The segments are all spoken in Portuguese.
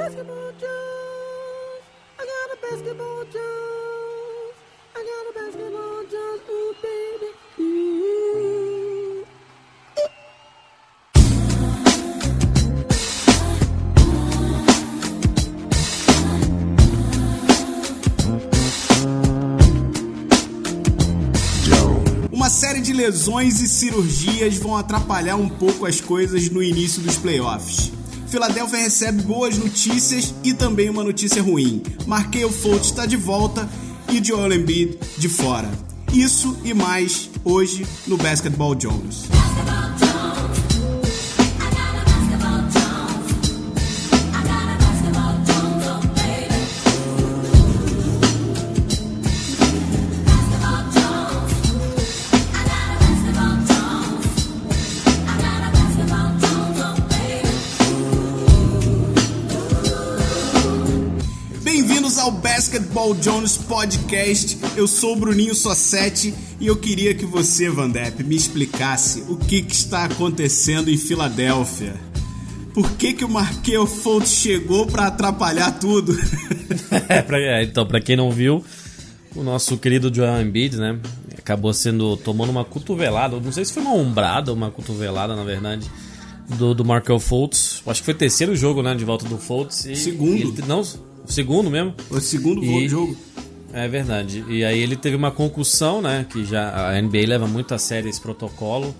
basketball juice. I got a basketball juice. I got a basketball juice. Ooh, baby. Uma série de lesões e cirurgias vão atrapalhar um pouco as coisas no início dos playoffs. Philadelphia recebe boas notícias e também uma notícia ruim. Markel Fultz está de volta e Joel Embiid de fora. Isso e mais hoje no Basketball Jones. Basketball Jones Podcast. Eu sou o Bruninho Sossetti e eu queria que você, Vandep, me explicasse o que, que está acontecendo em Filadélfia. Por que, que o Markel Fultz chegou para atrapalhar tudo? É, é, então, pra quem não viu, o nosso querido Joel Embiid, né? Acabou sendo. tomando uma cotovelada. Não sei se foi uma ombrada ou uma cotovelada, na verdade. Do, do Markel Fultz. Acho que foi o terceiro jogo, né? De volta do Fultz. E, Segundo. e não, o segundo mesmo. o segundo E- jogo. É verdade. E aí ele teve uma concussão, né? Que já a NBA leva muito a sério esse protocolo.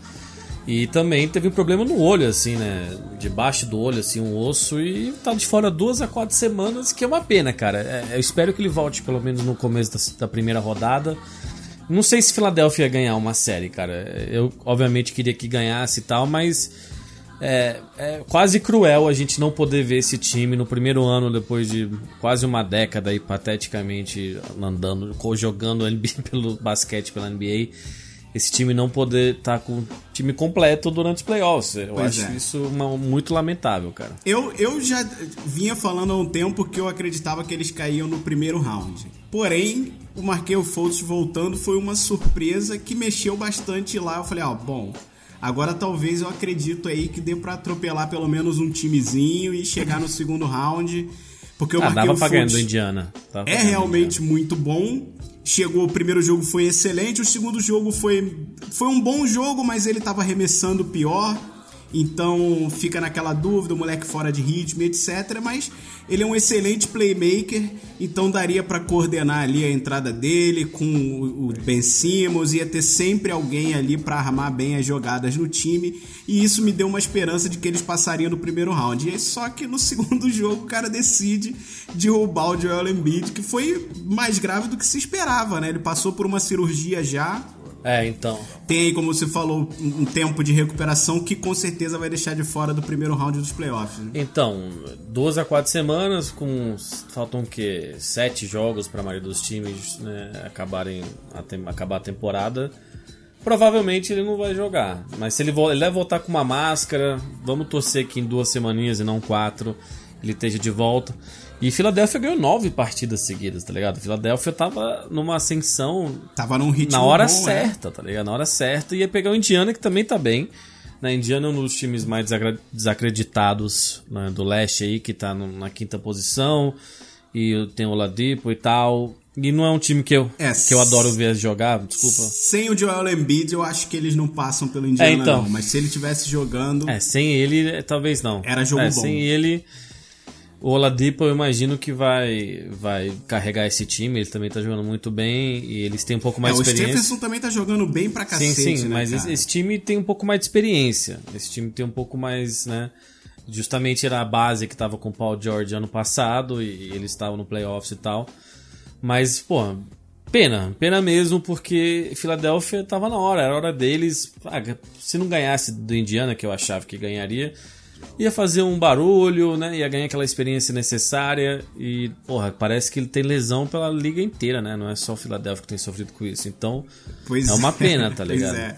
E também teve um problema no olho, assim, né? Debaixo do olho, assim, um osso. E tá de fora duas a quatro semanas, que é uma pena, cara. É, eu espero que ele volte pelo menos no começo da, da primeira rodada. Não sei se Filadélfia ia ganhar uma série, cara. Eu, obviamente, queria que ganhasse e tal, mas é, é quase cruel a gente não poder ver esse time no primeiro ano, depois de quase uma década aí, pateticamente andando, jogando NBA pelo basquete pela NBA. Esse time não poder estar com o time completo durante os playoffs. Eu Pois acho é. isso uma- muito lamentável, cara. Eu, eu já vinha falando há um tempo que eu acreditava que eles caíam no primeiro round. Porém, o Markel Fultz voltando foi uma surpresa que mexeu bastante lá. Eu falei, ó, bom, agora talvez eu acredito aí que dê pra atropelar pelo menos um timezinho e chegar no segundo round. Porque o Ah, Markel dava pra ganhar do Indiana. Dava é realmente muito bom. Chegou, o primeiro jogo foi excelente, o segundo jogo foi, foi um bom jogo, mas ele tava arremessando pior. Então fica naquela dúvida, o moleque fora de ritmo, etc. Mas ele é um excelente playmaker, então daria pra coordenar ali a entrada dele com o Ben Simmons, ia ter sempre alguém ali pra armar bem as jogadas no time. E isso me deu uma esperança de que eles passariam no primeiro round. E só que no segundo jogo o cara decide derrubar o Joel Embiid, que foi mais grave do que se esperava, né? Ele passou por uma cirurgia já. É, então. Tem aí, como você falou, um tempo de recuperação que com certeza vai deixar de fora do primeiro round dos playoffs. Né? Então, duas a quatro semanas, com faltam o quê? Sete jogos para a maioria dos times né, acabarem a tem- acabar a temporada. Provavelmente ele não vai jogar, mas se ele, ele vai voltar com uma máscara, vamos torcer que em duas semaninhas e não quatro ele esteja de volta. E Filadélfia ganhou nove partidas seguidas, tá ligado? Filadélfia tava numa ascensão Tava num ritmo na hora bom, né? certa, tá ligado? Na hora certa. Ia pegar o Indiana, que também tá bem. Na Indiana é um dos times mais desacreditados né, do leste aí, que tá na quinta posição. E tem o Ladipo e tal. E não é um time que eu, É, que eu adoro ver jogar, desculpa. Sem o Joel Embiid, eu acho que eles não passam pelo Indiana, É, então. não. Mas se ele tivesse jogando, É, sem ele, é, talvez não. Era jogo é, bom. Sem ele, o Oladipo eu imagino que vai, vai carregar esse time. Ele também tá jogando muito bem e eles têm um pouco mais é, o de experiência. Stephenson também tá jogando bem pra cacete, Sim, sim, né, mas esse, esse time tem um pouco mais de experiência. Esse time tem um pouco mais, né? Justamente era a base que tava com o Paul George ano passado e eles estavam no playoffs e tal. Mas, pô, pena, pena mesmo porque Filadélfia tava na hora, era hora deles. Ah, se não ganhasse do Indiana, que eu achava que ganharia, ia fazer um barulho, né? Ia ganhar aquela experiência necessária e, porra, parece que ele tem lesão pela liga inteira, né? Não é só o Filadélfia que tem sofrido com isso. Então, Pois é uma pena, tá Pois ligado? é.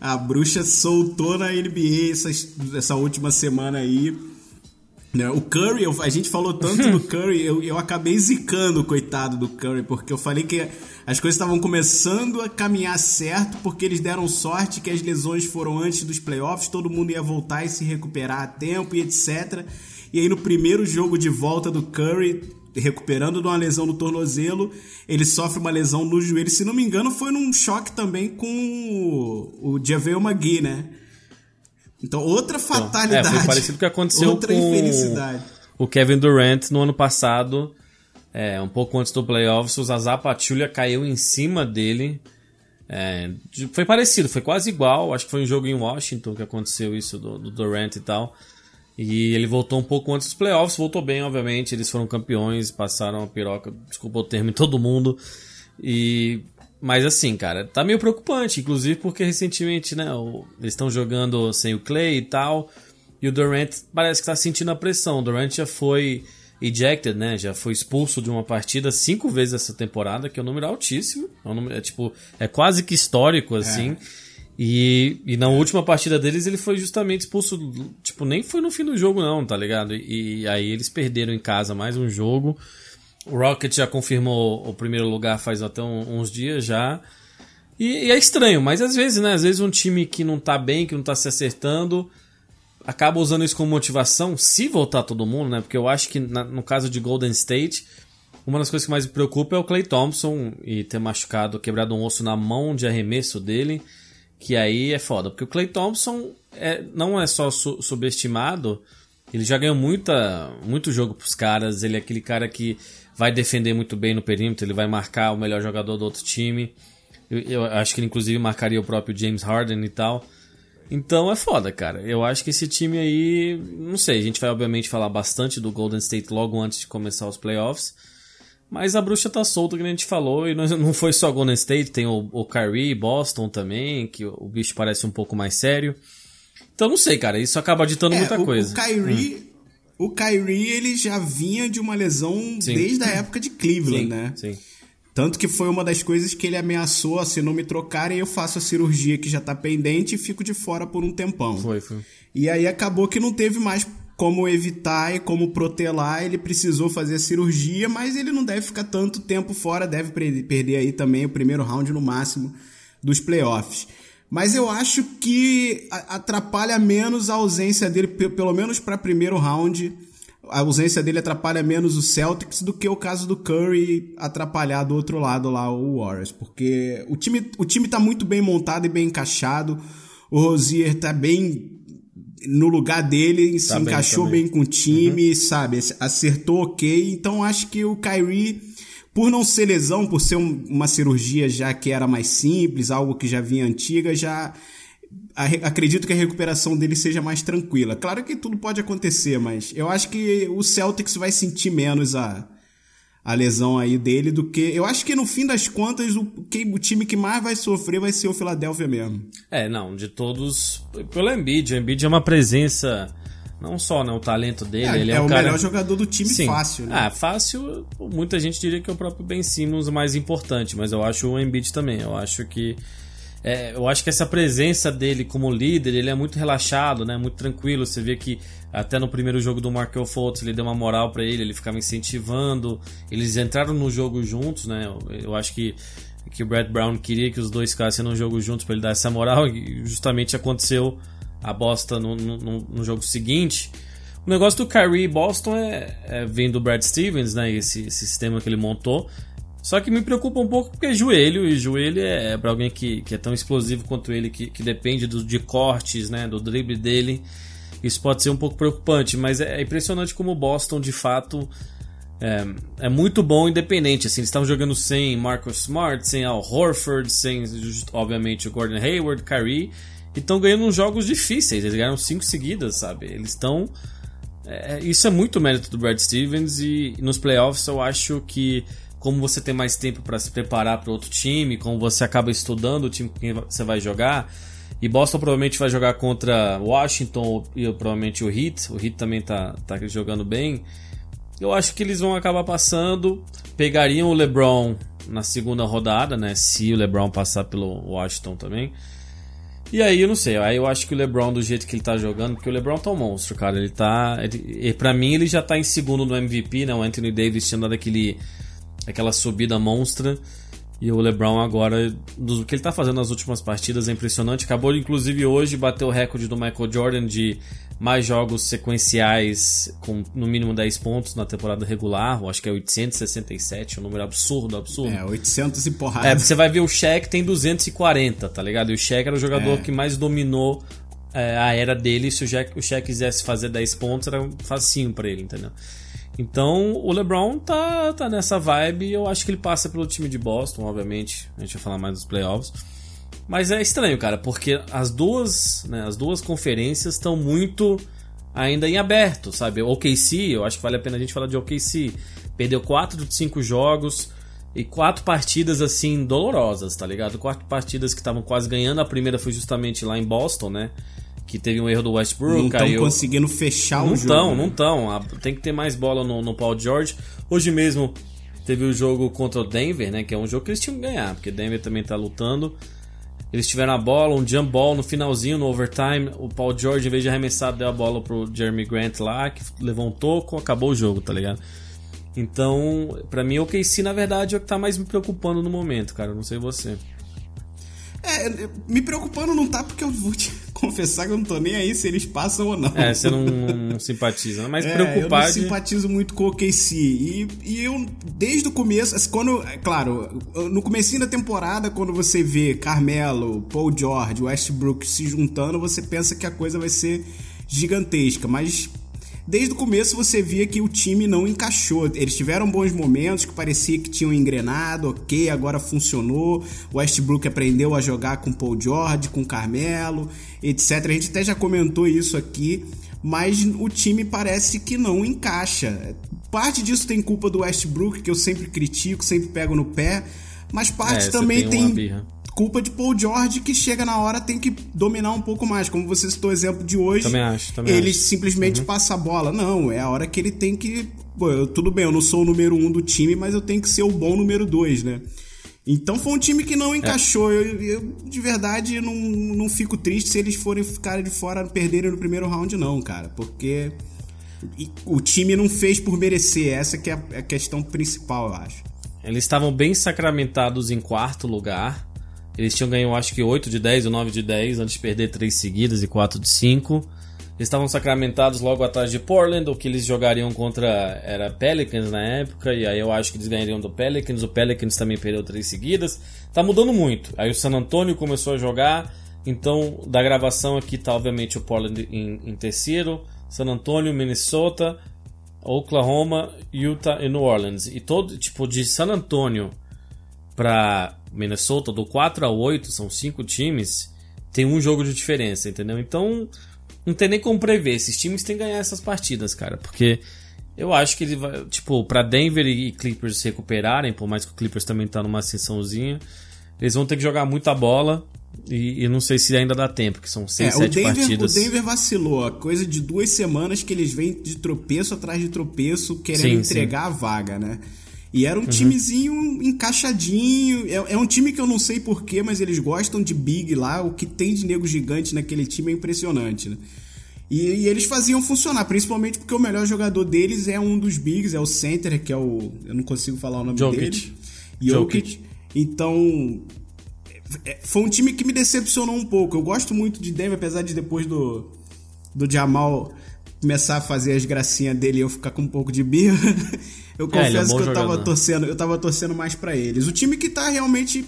A bruxa soltou na NBA essa, essa última semana aí O Curry, eu- a gente falou tanto do Curry, eu, eu acabei zicando o coitado do Curry, porque eu falei que as coisas estavam começando a caminhar certo, porque eles deram sorte que as lesões foram antes dos playoffs, todo mundo ia voltar e se recuperar a tempo e etc. E aí no primeiro jogo de volta do Curry, recuperando de uma lesão no tornozelo, ele sofre uma lesão no joelho. Se não me engano, foi num choque também com o, o JaVale McGee, né? Então, outra fatalidade. é, foi parecido com o que aconteceu outra com infelicidade. o Kevin Durant no ano passado, é, um pouco antes do playoffs, o Zaza Pachulia caiu em cima dele. É, foi parecido, foi quase igual. Acho que foi um jogo em Washington que aconteceu isso do, do Durant e tal. E ele voltou um pouco antes dos playoffs, voltou bem, obviamente. Eles foram campeões, passaram a piroca, desculpa o termo, em todo mundo. E mas assim, cara, tá meio preocupante, inclusive porque recentemente, né, o- eles estão jogando sem o Clay e tal. E o Durant parece que tá sentindo a pressão. O Durant já foi ejected, né? Já foi expulso de uma partida cinco vezes essa temporada, que é um número altíssimo. É, um número, é tipo, é quase que histórico, assim. E, e na última partida deles ele foi justamente expulso. Tipo, nem foi no fim do jogo, não, tá ligado? E, e aí eles perderam em casa mais um jogo. O Rocket já confirmou o primeiro lugar faz até um- uns dias já. E, e é estranho, mas às vezes, né? Às vezes um time que não tá bem, que não tá se acertando, acaba usando isso como motivação, se voltar todo mundo, né? Porque eu acho que na- no caso de Golden State, uma das coisas que mais me preocupa é o Clay Thompson e ter machucado, quebrado um osso na mão de arremesso dele, que aí é foda. Porque o Clay Thompson é, não é só su- subestimado, ele já ganhou muita, muito jogo pros caras, ele é aquele cara que vai defender muito bem no perímetro, ele vai marcar o melhor jogador do outro time. Eu, eu acho que ele inclusive marcaria o próprio James Harden e tal. Então é foda, cara. Eu acho que esse time aí. Não sei, a gente vai obviamente falar bastante do Golden State logo antes de começar os playoffs. Mas a bruxa tá solta, que a gente falou, e não, foi só Golden State, tem o, o Kyrie, Boston também, que o, bicho parece um pouco mais sério. Então não sei, cara, isso acaba ditando É, muita o, coisa. O Kyrie, o Kyrie, ele já vinha de uma lesão Sim. desde a época de Cleveland, sim, né? sim. Tanto que foi uma das coisas que ele ameaçou, se não me trocarem, eu faço a cirurgia que já tá pendente e fico de fora por um tempão. Foi, foi. E aí acabou que não teve mais como evitar e como protelar, ele precisou fazer a cirurgia, mas ele não deve ficar tanto tempo fora, deve perder aí também o primeiro round no máximo dos playoffs. Mas eu acho que atrapalha menos a ausência dele, pe- pelo menos para primeiro round. A ausência dele atrapalha menos o Celtics do que o caso do Curry atrapalhar do outro lado lá o Warriors, porque o time, o time tá muito bem montado e bem encaixado. O Rozier tá bem no lugar dele, se Tá bem encaixou também. bem, com o time, sabe? Acertou ok. Então acho que o Kyrie, por não ser lesão, por ser um- uma cirurgia já que era mais simples, algo que já vinha antiga, já acredito que a recuperação dele seja mais tranquila. Claro que tudo pode acontecer, mas eu acho que o Celtics vai sentir menos a, a lesão aí dele do que. Eu acho que no fim das contas, o, que- o time que mais vai sofrer vai ser o Philadelphia mesmo. É, não, de todos. Pelo Embiid. O Embiid é uma presença. Não só né, o talento dele, É, ele é, é um o cara... melhor jogador do time Sim. fácil, né? Ah, fácil, muita gente diria que é o próprio Ben Simmons mais importante, mas eu acho o Embiid também. Eu acho que é, eu acho que essa presença dele como líder, ele é muito relaxado, né? Muito tranquilo. Você vê que até no primeiro jogo do Markel Fultz ele deu uma moral pra ele, ele ficava incentivando. Eles entraram no jogo juntos, né? Eu, eu acho que que o Brad Brown queria que os dois ficassem no jogo juntos pra ele dar essa moral e justamente aconteceu a bosta no, no, no- jogo seguinte. O negócio do Kyrie Boston é, é vem do Brad Stevens, né? Esse, esse sistema que ele montou. Só que me preocupa um pouco porque é joelho, e joelho é para alguém que, que é tão explosivo quanto ele, que, que depende do, de cortes, né? Do drible dele. Isso pode ser um pouco preocupante, mas é, é impressionante como o Boston, de fato, é, é muito bom independente. Assim, eles estavam jogando sem Marcus Smart, sem Al Horford, sem, obviamente, o Gordon Hayward, Kyrie. E estão ganhando uns jogos difíceis. Eles ganharam cinco seguidas, sabe? Eles estão. é, isso é muito mérito do Brad Stevens. E nos playoffs eu acho que, como você tem mais tempo para se preparar para outro time, como você acaba estudando o time com quem você vai jogar. E Boston provavelmente vai jogar contra Washington e provavelmente o Heat. O Heat também tá, tá jogando bem. Eu acho que eles vão acabar passando. Pegariam o LeBron na segunda rodada, né? Se o LeBron passar pelo Washington também. E aí, eu não sei, aí eu acho que o LeBron, do jeito que ele tá jogando, porque o LeBron tá um monstro, cara. Ele tá. Ele, pra mim, ele já tá em segundo no MVP, né? O Anthony Davis tinha dado aquele, aquela subida monstra. E o LeBron agora, do que ele tá fazendo nas últimas partidas é impressionante. Acabou, inclusive, hoje bater o recorde do Michael Jordan de mais jogos sequenciais com no mínimo 10 pontos na temporada regular. Eu acho que é 867, um número absurdo, absurdo. É, 800 e porrada. É, você vai ver o Shaq tem 240, tá ligado? E o Shaq era o jogador É. que mais dominou é, a era dele. Se o Shaq, o Shaq quisesse fazer 10 pontos, era facinho pra ele, entendeu? Então, o LeBron tá, tá nessa vibe eu acho que ele passa pelo time de Boston, obviamente. A gente vai falar mais dos playoffs. Mas é estranho, cara, porque as duas, né, as duas conferências estão muito ainda em aberto, sabe? O OKC, eu acho que vale a pena a gente falar de OKC. Perdeu 4 de 5 jogos e quatro partidas assim dolorosas, tá ligado? Quatro partidas que estavam quase ganhando. A primeira foi justamente lá em Boston, né? Que teve um erro do Westbrook, não estão conseguindo fechar Não o jogo. estão, né? não estão. Tem que ter mais bola no, no Paul George. Hoje mesmo teve o jogo contra o Denver, né? Que é um jogo que eles tinham que ganhar, porque Denver também tá lutando. Eles tiveram a bola, um jump ball no finalzinho, no overtime. O Paul George, em vez de arremessar, deu a bola pro Jeremy Grant lá, que levou um toco, acabou o jogo, tá ligado? Então, pra mim, o KC, na verdade, é o que tá mais me preocupando no momento, cara. Eu Não sei você. É, me preocupando não tá porque eu vou te confessar que eu não tô nem aí se eles passam ou não. É, você não, não simpatiza, né? mas É, preocupar eu não simpatizo muito com o OKC. E, e eu, desde o começo, assim, quando. é Claro, no comecinho da temporada, quando você vê Carmelo, Paul George, Westbrook se juntando, você pensa que a coisa vai ser gigantesca. Mas desde o começo você via que o time não encaixou. Eles tiveram bons momentos que parecia que tinham engrenado, ok, agora funcionou. O Westbrook aprendeu a jogar com Paul George, com Carmelo, etc. A gente até já comentou isso aqui, mas o time parece que não encaixa. Parte disso tem culpa do Westbrook, que eu sempre critico, sempre pego no pé, mas parte É, também tem tem culpa de Paul George que chega na hora tem que dominar um pouco mais. Como você citou o exemplo de hoje, Também acho, também ele acho. Uhum. simplesmente passa a bola. Não, é a hora que ele tem que. Pô, tudo bem, eu não sou o número um do time, mas eu tenho que ser o bom número dois, né? Então foi um time que É. não encaixou. Eu, eu, de verdade, não, não fico triste se eles forem ficarem de fora, perderem no primeiro round, não, cara. Porque o time não fez por merecer. Essa que é a, a questão principal, eu acho. Eles estavam bem sacramentados em quarto lugar. Eles tinham ganho, acho que 8 de 10 ou 9 de 10 antes de perder 3 seguidas e 4 de 5. Estavam sacramentados logo atrás de Portland, o que eles jogariam contra era Pelicans na época, e aí eu acho que eles ganhariam do Pelicans. O Pelicans também perdeu 3 seguidas. Tá mudando muito. Aí o San Antonio começou a jogar, então da gravação aqui tá obviamente o Portland em, em terceiro, San Antonio, Minnesota, Oklahoma, Utah e New Orleans. E todo, tipo, de San Antonio pra Minnesota, do 4 a 8, são cinco times, tem um jogo de diferença, entendeu? Então, não tem nem como prever. Esses times têm que ganhar essas partidas, cara, porque eu acho que ele vai, tipo, pra Denver e Clippers se recuperarem, por mais que o Clippers também tá numa ascensãozinha, eles vão ter que jogar muita bola. E, e não sei se ainda dá tempo, que são 6, É, o 7 Denver, o partidas. Denver vacilou. A coisa de duas semanas que eles vêm de tropeço atrás de tropeço, querendo Sim, entregar a vaga, né? E era um Uhum. timezinho encaixadinho. É, é um time que eu não sei porquê, mas eles gostam de big lá. O que tem de nego gigante naquele time é impressionante, né? E, e eles faziam funcionar, principalmente porque o melhor jogador deles é um dos bigs, é o center, que é o. Eu não consigo falar o nome Jokic. dele. Jokic. Então, é, foi um time que me decepcionou um pouco. Eu gosto muito de Denver, apesar de depois do, do Jamal começar a fazer as gracinhas dele e eu ficar com um pouco de birra. Eu É, ele é um confesso que eu tava jogador. torcendo, eu tava torcendo mais pra eles. O time que tá realmente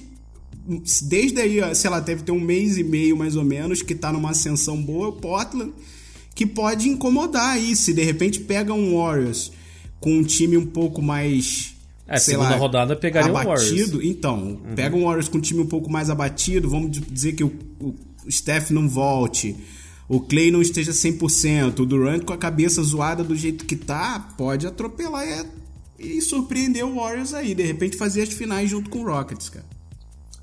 desde aí, sei lá, deve ter um mês e meio mais ou menos que tá numa ascensão boa, é o Portland, que pode incomodar aí se de repente pega um Warriors com um time um pouco mais É, sei segunda lá, rodada pegaria o abatido. Uhum. Então, pega um Warriors com um time um pouco mais abatido, vamos dizer que o, o Steph não volte, o Clay não esteja 100%, o Durant com a cabeça zoada do jeito que tá, pode atropelar e, e surpreender o Warriors aí, de repente fazer as finais junto com o Rockets, cara.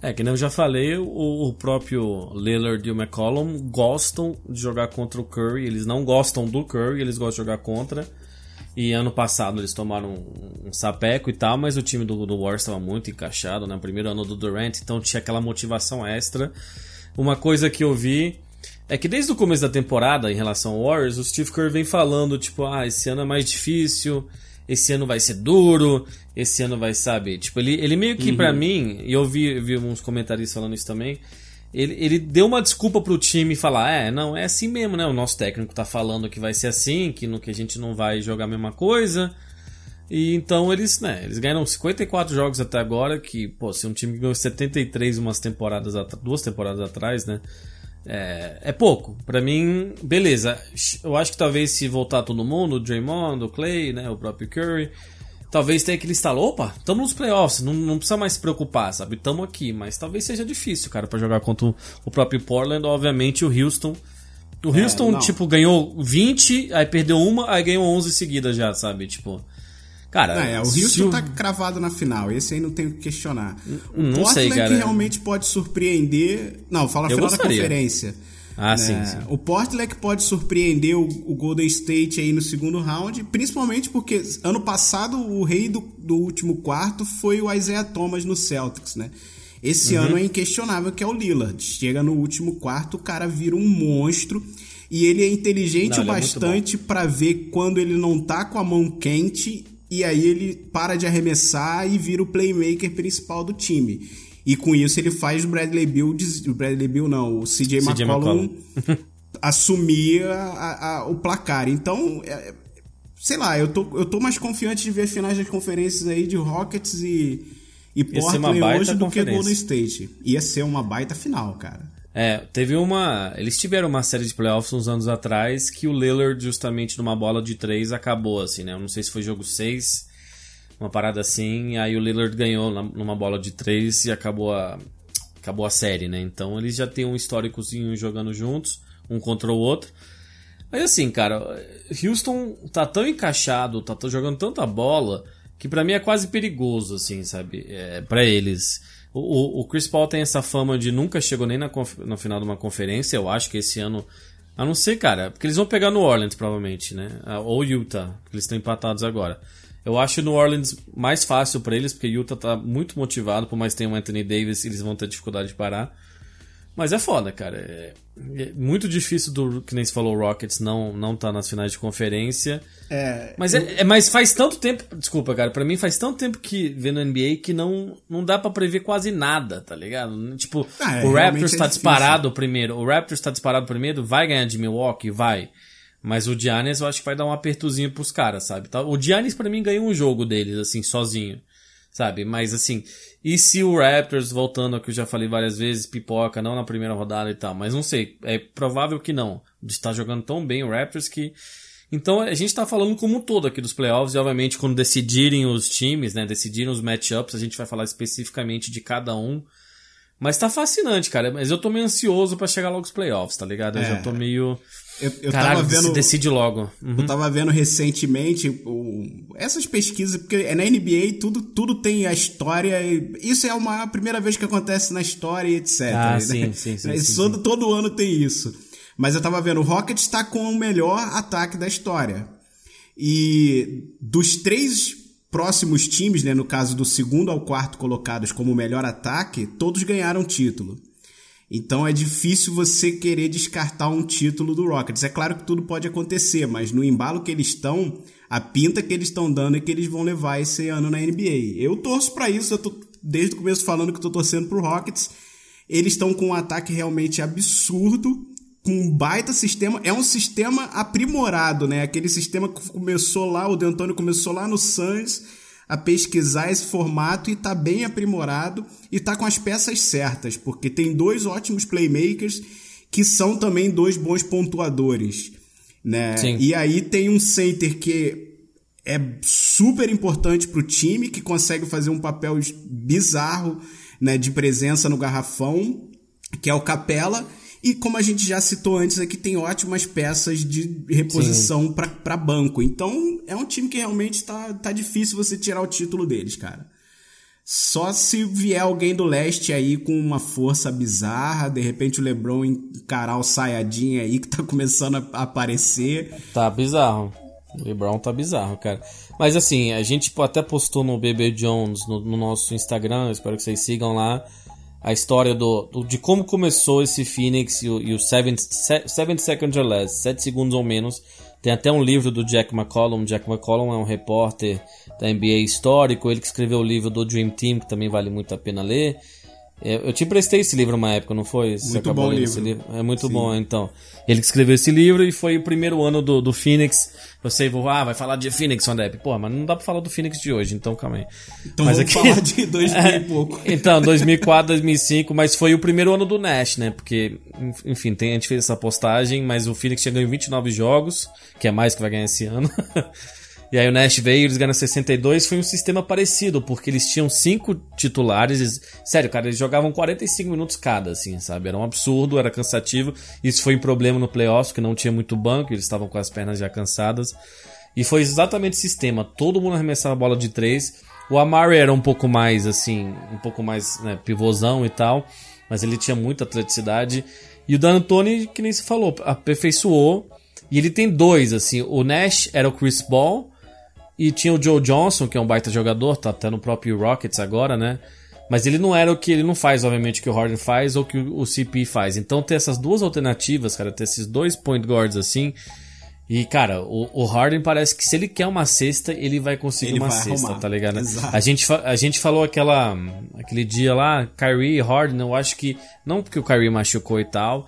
É, que nem eu já falei, o, o próprio Lillard e o McCollum gostam de jogar contra o Curry. Eles não gostam do Curry, eles gostam de jogar contra. E ano passado eles tomaram um, um sapeco e tal, mas o time do, do Warriors estava muito encaixado, né? Primeiro ano do Durant, então tinha aquela motivação extra. uma coisa que eu vi é que desde o começo da temporada, em relação ao Warriors, o Steve Kerr vem falando, tipo, ah, esse ano é mais difícil, esse ano vai ser duro, esse ano vai, sabe? Tipo, ele, ele meio que, uhum. pra mim, e eu vi, vi uns comentários falando isso também, ele, ele deu uma desculpa pro time falar, é, não, é assim mesmo, né? O nosso técnico tá falando que vai ser assim, que, no, que a gente não vai jogar a mesma coisa. E então eles, né, eles ganharam 54 jogos até agora, que, pô, se um time ganhou 73 umas temporadas, duas temporadas atrás, né? É, é pouco. para mim, beleza. Eu acho que talvez se voltar todo mundo, o Draymond, o Clay, né, o próprio Curry, talvez tenha aquele estalo, opa, estamos nos playoffs, não, não precisa mais se preocupar, sabe? Estamos aqui, mas talvez seja difícil, cara, para jogar contra o próprio Portland, obviamente o Houston. O é, Houston, é, tipo, ganhou 20, aí perdeu uma, aí ganhou 11 seguidas já, sabe? Tipo, Cara, é, o Houston o... tá cravado na final, esse aí não tem o que questionar. O não Portland sei, cara. que realmente pode surpreender. Não, fala a final gostaria. da conferência. Ah, né? sim, sim. O Portland que pode surpreender o, o, Golden State aí no segundo round, principalmente porque ano passado o rei do, do último quarto foi o Isaiah Thomas no Celtics, né? Esse uhum. ano é inquestionável que é o Lillard. Chega no último quarto, o cara vira um monstro. E ele é inteligente não, o é bastante é para ver quando ele não tá com a mão quente e aí ele para de arremessar e vira o playmaker principal do time. E com isso ele faz o Bradley Bill, o Bradley Bill não, o CJ, CJ McCollum, assumir a, a, o placar. Então, é, sei lá, eu tô, eu tô mais confiante de ver as finais das conferências aí de Rockets e, e Portland hoje do que Golden State. Ia ser uma baita final, cara. É, teve uma. Eles tiveram uma série de playoffs uns anos atrás que o Lillard, justamente numa bola de três, acabou, assim, né? Eu não sei se foi jogo 6, uma parada assim, aí o Lillard ganhou numa bola de três e acabou a, acabou a série, né? Então eles já têm um históricozinho jogando juntos, um contra o outro. Mas assim, cara, Houston tá tão encaixado, tá jogando tanta bola, que para mim é quase perigoso, assim, sabe? É, para eles. O, o, Chris Paul tem essa fama de nunca chegou nem na, no final de uma conferência. Eu acho que esse ano. A não ser, cara, porque eles vão pegar no Orleans, provavelmente, né? Ah, ou Utah, porque eles estão empatados agora. Eu acho no Orleans mais fácil para eles, porque Utah tá muito motivado, por mais que tenha o Anthony Davis, eles vão ter dificuldade de parar. Mas é foda, cara. É, é, muito difícil do, que nem se falou, Rockets não, não tá nas finais de conferência. É. Mas, eu... é, é, mas faz tanto tempo. Desculpa, cara. para mim faz tanto tempo que vendo NBA que não, não dá para prever quase nada, tá ligado? Tipo, ah, é, o Raptors tá disparado primeiro. O Raptors tá disparado primeiro, vai ganhar de Milwaukee? Vai. Mas o Giannis eu acho que vai dar um apertozinho pros caras, sabe? O Giannis para mim ganhou um jogo deles, assim, sozinho sabe? Mas assim, e se o Raptors, voltando ao que eu já falei várias vezes, pipoca, não na primeira rodada e tal, mas não sei, é provável que não. Está jogando tão bem o Raptors que. Então a gente está falando como um todo aqui dos playoffs, e obviamente quando decidirem os times, né, decidirem os matchups, a gente vai falar especificamente de cada um. Mas tá fascinante, cara. Mas eu tô meio ansioso para chegar logo os playoffs, tá ligado? Eu é. já tô meio. Eu, eu Caralho, tava vendo. Decide logo. Uhum. Eu tava vendo recentemente o, essas pesquisas, porque é na NBA tudo, tudo tem a história. isso é uma a primeira vez que acontece na história e etc. Ah, né? sim, sim, sim, sim, todo, todo ano tem isso. Mas eu tava vendo, o Rockets está com o melhor ataque da história. E dos três próximos times, né, no caso do segundo ao quarto colocados como melhor ataque, todos ganharam título. Então é difícil você querer descartar um título do Rockets. É claro que tudo pode acontecer, mas no embalo que eles estão, a pinta que eles estão dando é que eles vão levar esse ano na NBA. Eu torço para isso, eu tô desde o começo falando que estou torcendo pro Rockets. Eles estão com um ataque realmente absurdo, com um baita sistema. É um sistema aprimorado, né? Aquele sistema que começou lá, o D'Antoni começou lá no Suns a pesquisar esse formato e tá bem aprimorado e tá com as peças certas, porque tem dois ótimos playmakers que são também dois bons pontuadores, né? Sim. E aí tem um center que é super importante para o time, que consegue fazer um papel bizarro, né, de presença no garrafão, que é o Capela, e como a gente já citou antes aqui, tem ótimas peças de reposição para banco. Então é um time que realmente tá, tá difícil você tirar o título deles, cara. Só se vier alguém do leste aí com uma força bizarra, de repente o LeBron encarar o Sayadinha aí que tá começando a aparecer. Tá bizarro. O LeBron tá bizarro, cara. Mas assim, a gente até postou no BB Jones no, no nosso Instagram, espero que vocês sigam lá a história do, do- de como começou esse Phoenix e o, e o Seven, Se- Seven Seconds or Less, 7 segundos ou menos. Tem até um livro do Jack McCollum. Jack McCollum é um repórter da NBA histórico, ele que escreveu o livro do Dream Team, que também vale muito a pena ler. É, Eu te emprestei esse livro uma época, não foi? Você Muito bom livro. esse livro? É muito bom, então. Ele que escreveu esse livro e foi o primeiro ano do, do Phoenix. Eu sei, vou, ah, vai falar de Phoenix, Andep. Pô, mas não dá pra falar do Phoenix de hoje, então calma aí. Então Mas vamos aqui- falar de 2000 e pouco. Então, 2004, 2005, mas foi o primeiro ano do Nash, né? Porque, enfim, tem, a gente fez essa postagem, mas o Phoenix tinha ganho 29 jogos, que é mais que vai ganhar esse ano. e aí o Nash veio, eles ganharam 62, foi um sistema parecido, porque eles tinham cinco titulares. eles- sério, cara, eles jogavam 45 minutos cada, assim, sabe? Era um absurdo, era cansativo. Isso foi um problema no playoffs, porque não tinha muito banco, eles estavam com as pernas já cansadas. E foi exatamente o sistema. Todo mundo arremessava a bola de três. O Amari era um pouco mais, assim, um pouco mais né, pivôzão e tal. Mas ele tinha muita atleticidade. E o Dan Antoni, que nem se falou, aperfeiçoou. E ele tem dois, assim. O Nash era o Chris Ball. E tinha o Joe Johnson, que é um baita jogador, tá até no próprio Rockets agora, né? Mas ele não era o que ele não faz, obviamente, o que o Harden faz ou que o CP faz. Então ter essas duas alternativas, cara, ter esses dois point guards assim. E, cara, o, o Harden parece que se ele quer uma cesta, ele vai conseguir Ele uma vai cesta, arrumar. tá ligado? Exato. A gente, a gente falou aquela, aquele dia lá, Kyrie e Harden, eu acho que. Não porque o Kyrie machucou e tal.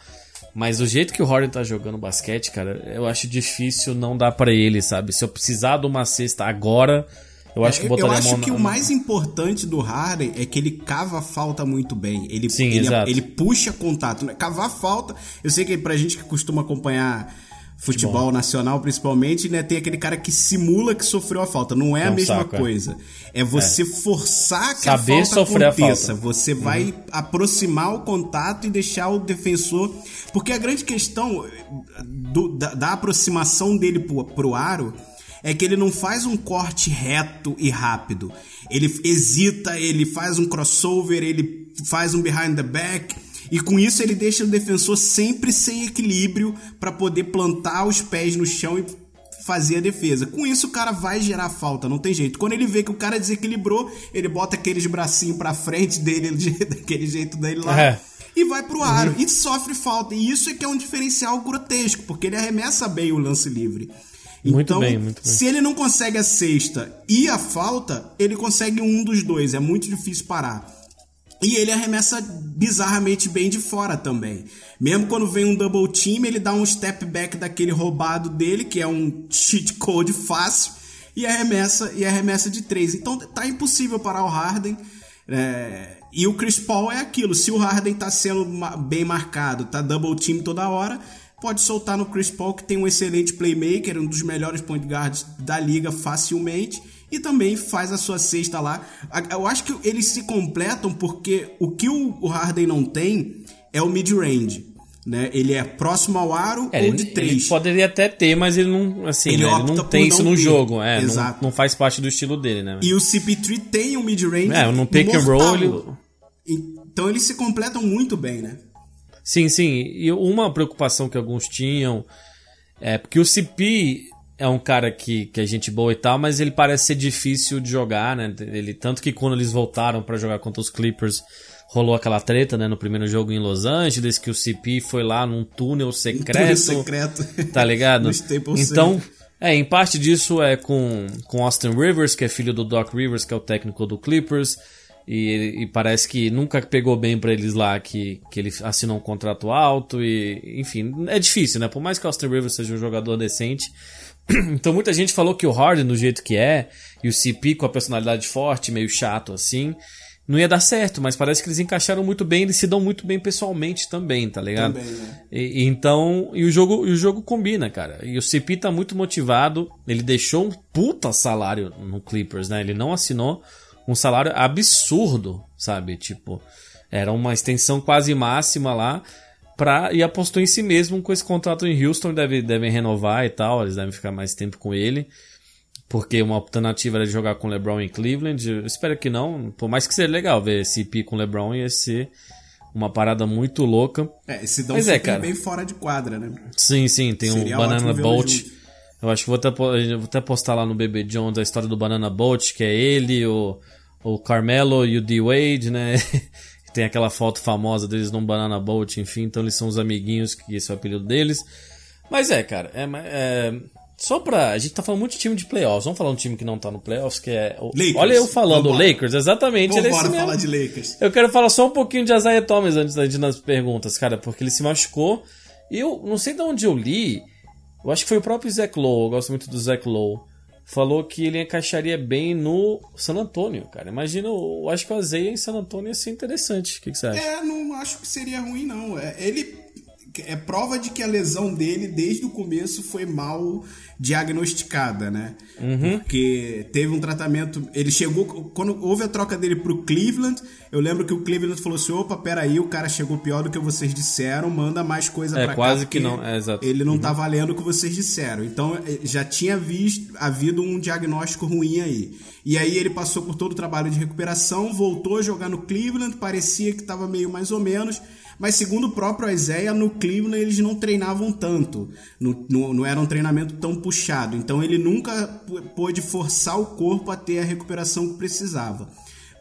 Mas o jeito que o Harden tá jogando basquete, cara, eu acho difícil não dar pra ele, sabe? Se eu precisar de uma cesta agora, eu acho que Eu, botaria eu a mão acho na- que o mais importante do Harden é que ele cava a falta muito bem. Ele, Sim, ele, exato. ele puxa contato. né? Cavar falta, eu sei que pra gente que costuma acompanhar futebol nacional principalmente, né, tem aquele cara que simula que sofreu a falta. Não é É a um mesma saco, é. coisa. É, você forçar que Saber a falta sofrer a aconteça. falta. Uhum. Você vai aproximar o contato e deixar o defensor. Porque a grande questão do- da, da aproximação dele pro, pro aro é que ele não faz um corte reto e rápido. Ele hesita, ele faz um crossover, ele faz um behind the back. E com isso ele deixa o defensor sempre sem equilíbrio para poder plantar os pés no chão e fazer a defesa. Com isso o cara vai gerar falta, não tem jeito. Quando ele vê que o cara desequilibrou, ele bota aqueles bracinhos pra frente dele, daquele jeito dele lá. É. E vai pro aro e sofre falta. E isso é que é um diferencial grotesco, porque ele arremessa bem o lance livre. Muito então, bem, muito bem. se ele não consegue a sexta e a falta, ele consegue um dos dois. É muito difícil parar. E ele arremessa bizarramente bem de fora também. Mesmo quando vem um double team, ele dá um step back daquele roubado dele, que é um cheat code fácil, e arremessa, e arremessa de três. Então tá impossível parar o Harden. É, e o Chris Paul é aquilo. Se o Harden tá sendo bem marcado, tá double team toda hora, pode soltar no Chris Paul, que tem um excelente playmaker, um dos melhores point guards da liga facilmente, e também faz a sua cesta lá. Eu acho que eles se completam porque o que o Harden não tem é o mid-range. Né? Ele é próximo ao aro É, ou ele, de ele três. poderia até ter, mas ele não, assim, Ele né, ele não tem isso não no ter. jogo, é, não, Exato. não faz parte do estilo dele, né? E o CP3 tem um mid-range. É, no pick and roll mortal. Então eles se completam muito bem, né? Sim, sim. E uma preocupação que alguns tinham é porque o CP é um cara que, que é gente boa e tal, mas ele parece ser difícil de jogar, né? Ele, tanto que quando eles voltaram pra jogar contra os Clippers, rolou aquela treta, né? No primeiro jogo em Los Angeles, que o CP foi lá num túnel secreto. Túnel secreto. Tá ligado? Então, é, em parte disso é com, com Austin Rivers, que é filho do Doc Rivers, que é o técnico do Clippers. E, e parece que nunca pegou bem pra eles lá que, que ele assinou um contrato alto e enfim, é difícil, né? Por mais que Austin Rivers seja um jogador decente. Então muita gente falou que o Harden do jeito que é e o CP com a personalidade forte, meio chato assim, não ia dar certo, mas parece que eles encaixaram muito bem, eles se dão muito bem pessoalmente também, tá ligado? Também, né? E, e então, e o jogo, e o jogo combina, cara. E o CP tá muito motivado. Ele deixou um puta salário no Clippers, né? Ele não assinou um salário absurdo, sabe? Tipo, era uma extensão quase máxima lá. Pra, e apostou em si mesmo com esse contrato em Houston, deve, devem renovar e tal, eles devem ficar mais tempo com ele. Porque uma alternativa era de jogar com LeBron em Cleveland. Eu espero que não. Por mais que seja legal ver CP com LeBron, ia ser uma parada muito louca. É, se dão Mas é, cara. bem fora de quadra, né? Sim, sim, tem Seria um Banana junto. Eu acho que vou até, vou até postar lá no BB Jones a história do Banana Boat, que é ele, o, o Carmelo e o D-Wade, né? tem aquela foto famosa deles num Banana Boat, enfim, então eles são os amiguinhos, que esse é o apelido deles. Mas é, cara, é, é só pra. A gente tá falando muito de time de playoffs. Vamos falar um time que não tá no playoffs, que é. O, Lakers. Olha eu falando, Vambora. o Lakers, exatamente. ele é Vamos esse mesmo. falar de Lakers. Eu quero falar só um pouquinho de Isaiah Thomas antes da gente nas perguntas, cara, porque ele se machucou. E eu não sei de onde eu li. Eu acho que foi o próprio Zach Lowe, eu gosto muito do Zach Lowe. Falou que ele encaixaria bem no San Antonio, cara. Imagina, eu acho que o Isaiah em San Antonio ia ser interessante. O que, que você acha? É, não acho que seria ruim, não. É, ele é prova de que a lesão dele, desde o começo, foi mal diagnosticada, né? Porque teve um tratamento. Ele chegou. Quando houve a troca dele pro Cleveland, eu lembro que o Cleveland falou assim: opa, peraí, o cara chegou pior do que vocês disseram, manda mais coisa É, pra cá. quase que não, é, exato. Ele não tá valendo o que vocês disseram. Então eh, já tinha visto, havido um diagnóstico ruim aí. E aí ele passou por todo o trabalho de recuperação, voltou a jogar no Cleveland, parecia que tava meio mais ou menos. Mas segundo o próprio Isaiah, no Cleveland eles não treinavam tanto. No, no- não era um treinamento tão puxado. Então ele nunca pôde forçar o corpo a ter a recuperação que precisava.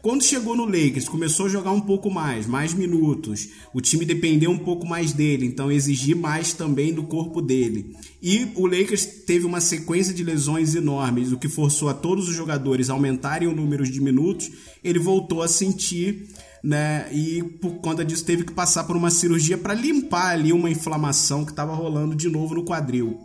Quando chegou no Lakers, começou a jogar um pouco mais, mais minutos. O time dependeu um pouco mais dele, então exigir mais também do corpo dele. E o Lakers teve uma sequência de lesões enormes, o que forçou a todos os jogadores a aumentarem o número de minutos. Ele voltou a sentir, né? E por conta disso teve que passar por uma cirurgia para limpar ali uma inflamação que estava rolando de novo no quadril.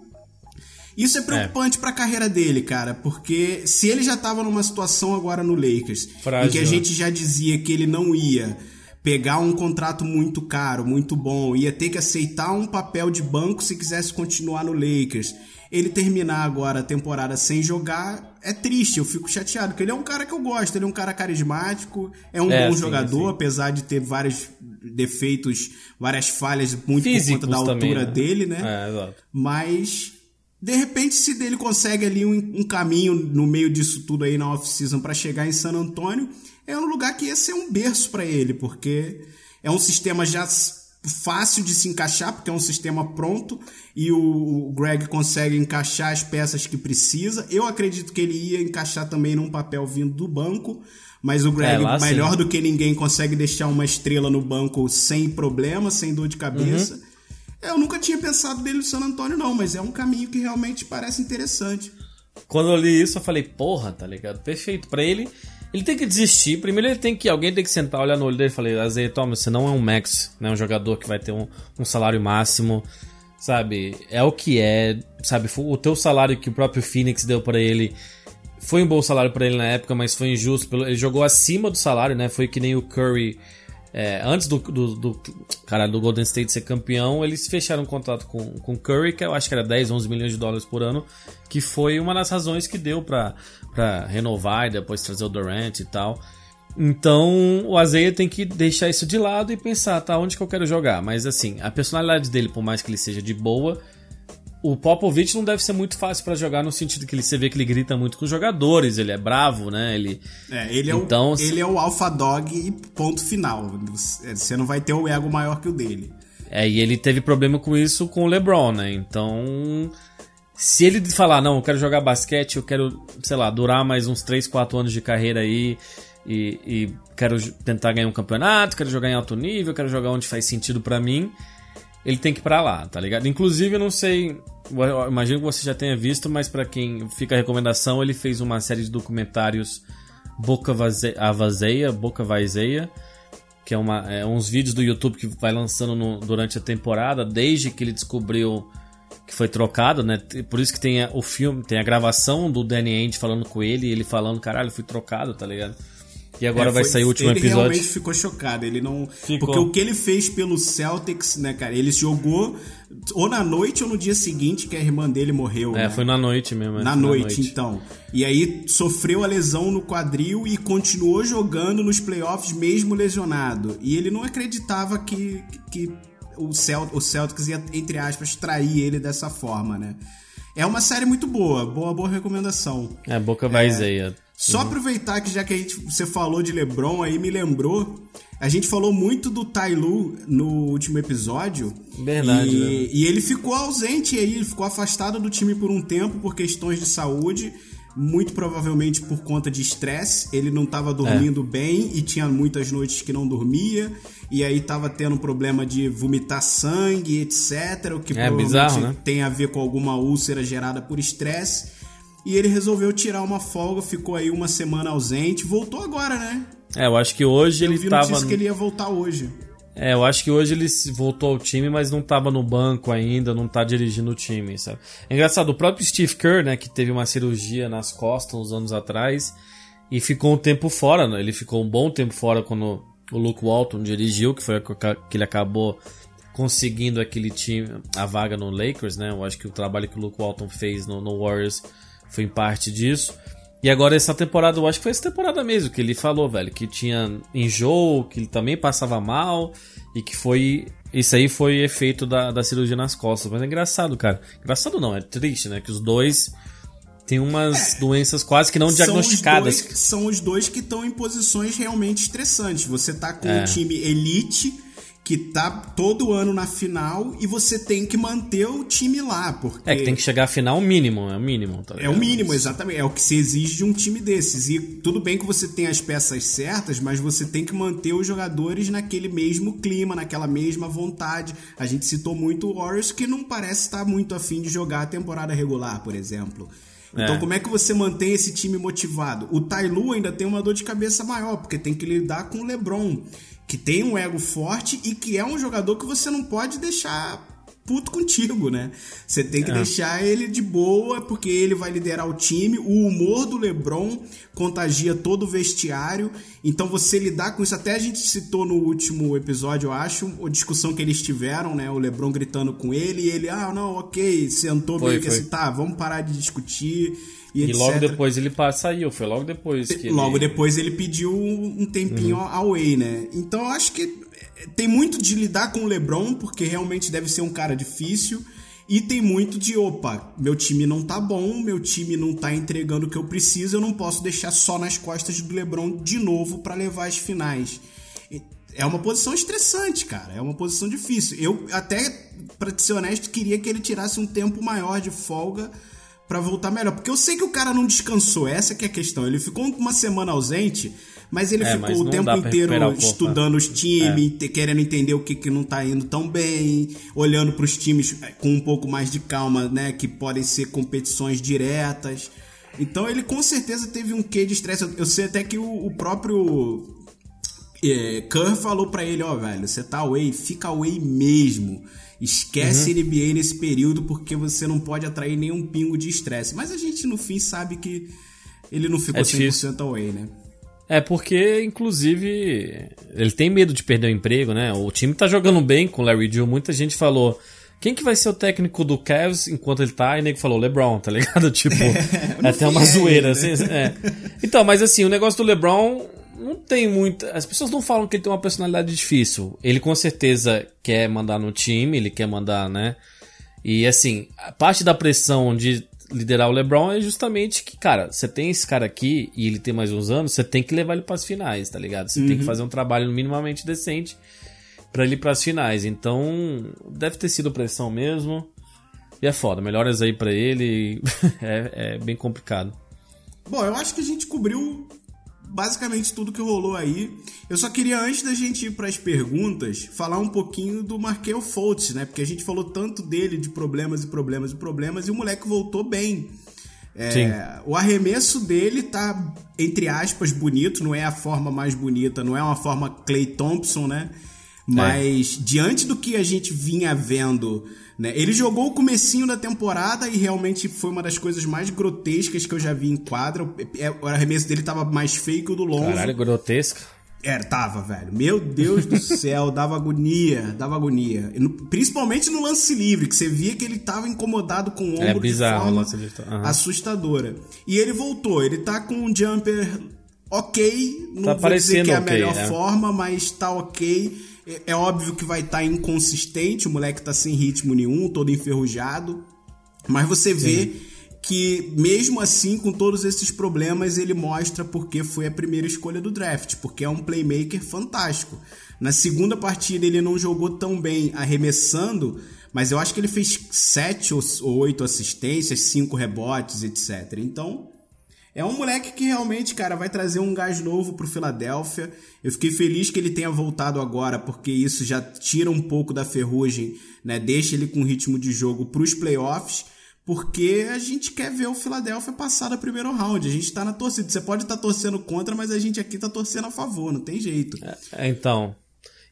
Isso é preocupante pra carreira dele, cara, porque se ele já tava numa situação agora no Lakers, Frágil, em que a né? gente já dizia que ele não ia pegar um contrato muito caro, muito bom, ia ter que aceitar um papel de banco se quisesse continuar no Lakers. Ele terminar agora a temporada sem jogar é triste, eu fico chateado, porque ele é um cara que eu gosto, ele é um cara carismático, é um É, bom sim, jogador, sim. apesar de ter vários defeitos, várias falhas muito Físicos por conta da também, altura né? dele, né? É, exato. Mas de repente, se ele consegue ali um, um caminho no meio disso tudo aí na off-season para chegar em San Antônio, é um lugar que ia ser um berço para ele, porque é um sistema já fácil de se encaixar, porque é um sistema pronto e o, Greg consegue encaixar as peças que precisa. Eu acredito que ele ia encaixar também num papel vindo do banco. Mas o Greg, É, lá sim. melhor do que ninguém, consegue deixar uma estrela no banco sem problema, sem dor de cabeça. Uhum. Eu nunca tinha pensado dele no San Antônio, não, mas é um caminho que realmente parece interessante. Quando eu li isso, eu falei, porra, tá ligado? Perfeito. Pra ele, ele tem que desistir. Primeiro ele tem que. Alguém tem que sentar, olhar no olho dele e falar, Azeia, toma, você não é um Max, né? Um jogador que vai ter um, um salário máximo. Sabe? É o que é. Sabe? O teu salário que o próprio Phoenix deu pra ele. Foi um bom salário pra ele na época, mas foi injusto. pelo- Ele jogou acima do salário, né? Foi que nem o Curry. É, antes do, do, do, cara, do Golden State ser campeão, eles fecharam um contrato com, o Curry, que eu acho que era 10, 11 milhões de dólares por ano, que foi uma das razões que deu pra renovar e depois trazer o Durant e tal. Então o Azeia tem que deixar isso de lado e pensar, tá, onde que eu quero jogar? Mas assim, a personalidade dele, por mais que ele seja de boa, o Popovich não deve ser muito fácil pra jogar no sentido que ele você vê que ele grita muito com os jogadores, ele é bravo, né? Ele É, ele é, Então, o, se- ele é o alpha dog e ponto final. Você não vai ter o ego maior que o dele. É, e ele teve problema com isso com o LeBron, né? Então, se ele falar, não, eu quero jogar basquete, eu quero, sei lá, durar mais uns 3, 4 anos de carreira aí e, e quero tentar ganhar um campeonato, quero jogar em alto nível, quero jogar onde faz sentido pra mim, ele tem que ir pra lá, tá ligado? Inclusive, eu não sei, eu- imagino que você já tenha visto, mas pra quem fica a recomendação, ele fez uma série de documentários Boca a Vazeia, Boca Vazeia, que é, uma, é uns vídeos do YouTube que vai lançando no- durante a temporada, desde que ele descobriu que foi trocado, né? Por isso que tem a- o filme, tem a gravação do Danny Ainge falando com ele, ele falando, caralho, fui trocado, tá ligado? E agora É, vai foi- sair o último ele episódio. realmente ficou chocado. Ele não. Ficou. Porque o que ele fez pelo Celtics, né, cara? Ele jogou ou na noite ou no dia seguinte que a irmã dele morreu. É, né? foi na noite mesmo. é, Na foi noite, então. E aí sofreu a lesão no quadril e continuou jogando nos playoffs mesmo lesionado. E ele não acreditava que, que o, Celt, o Celtics ia, entre aspas, trair ele dessa forma, né? É uma série muito boa, boa, boa recomendação. É, Boca Vazeia. Só aproveitar que já que a gente, você falou de LeBron aí, me lembrou. A gente falou muito do Lue no último episódio. Verdade, E, né? e ele ficou ausente aí, ele ficou afastado do time por um tempo por questões de saúde. muito provavelmente por conta de estresse. Ele não estava dormindo é. bem e tinha muitas noites que não dormia. E aí estava tendo um problema de vomitar sangue, etc. O que é, provavelmente bizarro, né? tem a ver com alguma úlcera gerada por estresse. E ele resolveu tirar uma folga, ficou aí uma semana ausente. Voltou agora, né? É, eu acho que hoje eu ele vi tava. que ele ia voltar hoje. É, eu acho que hoje ele voltou ao time, mas não estava no banco ainda, não está dirigindo o time, sabe? É engraçado, o próprio Steve Kerr, né, que teve uma cirurgia nas costas uns anos atrás e ficou um tempo fora, né? Ele ficou um bom tempo fora quando o Luke Walton dirigiu, que foi que ele acabou conseguindo aquele time, a vaga no Lakers, né? Eu acho que o trabalho que o Luke Walton fez no, no Warriors foi em parte disso. E agora essa temporada, eu acho que foi essa temporada mesmo que ele falou, velho, que tinha enjoo, que ele também passava mal e que foi. Isso aí foi efeito da, da cirurgia nas costas. Mas é engraçado, cara. Engraçado não, é triste, né? Que os dois têm umas é, doenças quase que não diagnosticadas. Os dois, são os dois que estão em posições realmente estressantes. Você tá com é. um time elite que tá todo ano na final e você tem que manter o time lá, porque... É que tem que chegar à final mínimo, é o mínimo. Tá é o mínimo, exatamente. É o que se exige de um time desses. E tudo bem que você tem as peças certas, mas você tem que manter os jogadores naquele mesmo clima, naquela mesma vontade. A gente citou muito o Warriors, que não parece estar muito afim de jogar a temporada regular, por exemplo. Então, é. como é que você mantém esse time motivado? O Tailu ainda tem uma dor de cabeça maior, porque tem que lidar com o LeBron que tem um ego forte e que é um jogador que você não pode deixar puto contigo, né? Você tem que é. deixar ele de boa, porque ele vai liderar o time. O humor do LeBron contagia todo o vestiário. Então você lidar com isso, até a gente citou no último episódio, eu acho, a discussão que eles tiveram, né? O LeBron gritando com ele e ele, ah, não, ok, sentou foi, meio que assim, tá, vamos parar de discutir e, e logo depois ele saiu, foi logo depois que Logo ele... depois ele pediu um tempinho uhum. away, né? Então eu acho que tem muito de lidar com o LeBron, porque realmente deve ser um cara difícil. E tem muito de, opa, meu time não tá bom, meu time não tá entregando o que eu preciso, eu não posso deixar só nas costas do LeBron de novo para levar as finais. É uma posição estressante, cara. É uma posição difícil. Eu até, para ser honesto, queria que ele tirasse um tempo maior de folga para voltar melhor. Porque eu sei que o cara não descansou, essa que é a questão. Ele ficou uma semana ausente, mas ele é, ficou mas o tempo inteiro o estudando os times, é. querendo entender o que, que não tá indo tão bem, olhando para os times é, com um pouco mais de calma, né? Que podem ser competições diretas. Então ele com certeza teve um quê de estresse. Eu sei até que o, o próprio é, Kerr falou para ele, ó, oh, velho, você tá away, fica away mesmo. Esquece uhum. NBA nesse período porque você não pode atrair nenhum pingo de estresse. Mas a gente no fim sabe que ele não ficou é 100% away, né? É porque, inclusive, ele tem medo de perder o emprego, né? O time tá jogando bem com o Larry Joe. Muita gente falou, quem que vai ser o técnico do Cavs enquanto ele tá? E nego falou, LeBron, tá ligado? Tipo, é, até uma zoeira, é assim. É. Então, mas assim, o negócio do LeBron não tem muita. As pessoas não falam que ele tem uma personalidade difícil. Ele com certeza quer mandar no time, ele quer mandar, né? E assim, a parte da pressão de liderar o LeBron é justamente que, cara, você tem esse cara aqui e ele tem mais uns anos, você tem que levar ele para as finais, tá ligado? Você uhum. tem que uhum. fazer um trabalho minimamente decente para ele ir para as finais. Então, deve ter sido pressão mesmo. E é foda, melhoras aí para ele. é, é bem complicado. Bom, eu acho que a gente cobriu basicamente tudo que rolou aí. Eu só queria, antes da gente ir para as perguntas, falar um pouquinho do Markel Fultz, né? Porque a gente falou tanto dele, de problemas e problemas e problemas, e o moleque voltou bem. É, o arremesso dele tá, entre aspas, bonito, não é a forma mais bonita, não é uma forma Clay Thompson, né? Mas é. diante do que a gente vinha vendo né? Ele jogou o comecinho da temporada e realmente foi uma das coisas mais grotescas que eu já vi em quadra. É, o arremesso dele tava mais feio que o do Lonzo. Caralho, grotesca. Era, tava, velho. Meu Deus do céu, dava agonia, dava agonia. Principalmente no lance livre, que você via que ele tava incomodado com o é ombro é bizarro, de forma uhum. assustadora. E ele voltou, ele tá com um jumper ok, não tá vou dizer que é a okay, melhor é. forma, mas tá ok. É, óbvio que vai estar tá inconsistente, o moleque tá sem ritmo nenhum, todo enferrujado. Mas você vê Sim. que, mesmo assim, com todos esses problemas, ele mostra porque foi a primeira escolha do draft, porque é um playmaker fantástico. Na segunda partida ele não jogou tão bem arremessando, mas eu acho que ele fez sete ou oito assistências, cinco rebotes, etc. Então, É um moleque que realmente, cara, vai trazer um gás novo pro Philadelphia. Eu fiquei feliz que ele tenha voltado agora, porque isso já tira um pouco da ferrugem, né? Deixa ele com ritmo de jogo pros playoffs, porque a gente quer ver o Philadelphia passar da primeiro round. A gente tá na torcida. Você pode estar tá torcendo contra, mas a gente aqui tá torcendo a favor, não tem jeito. É, então,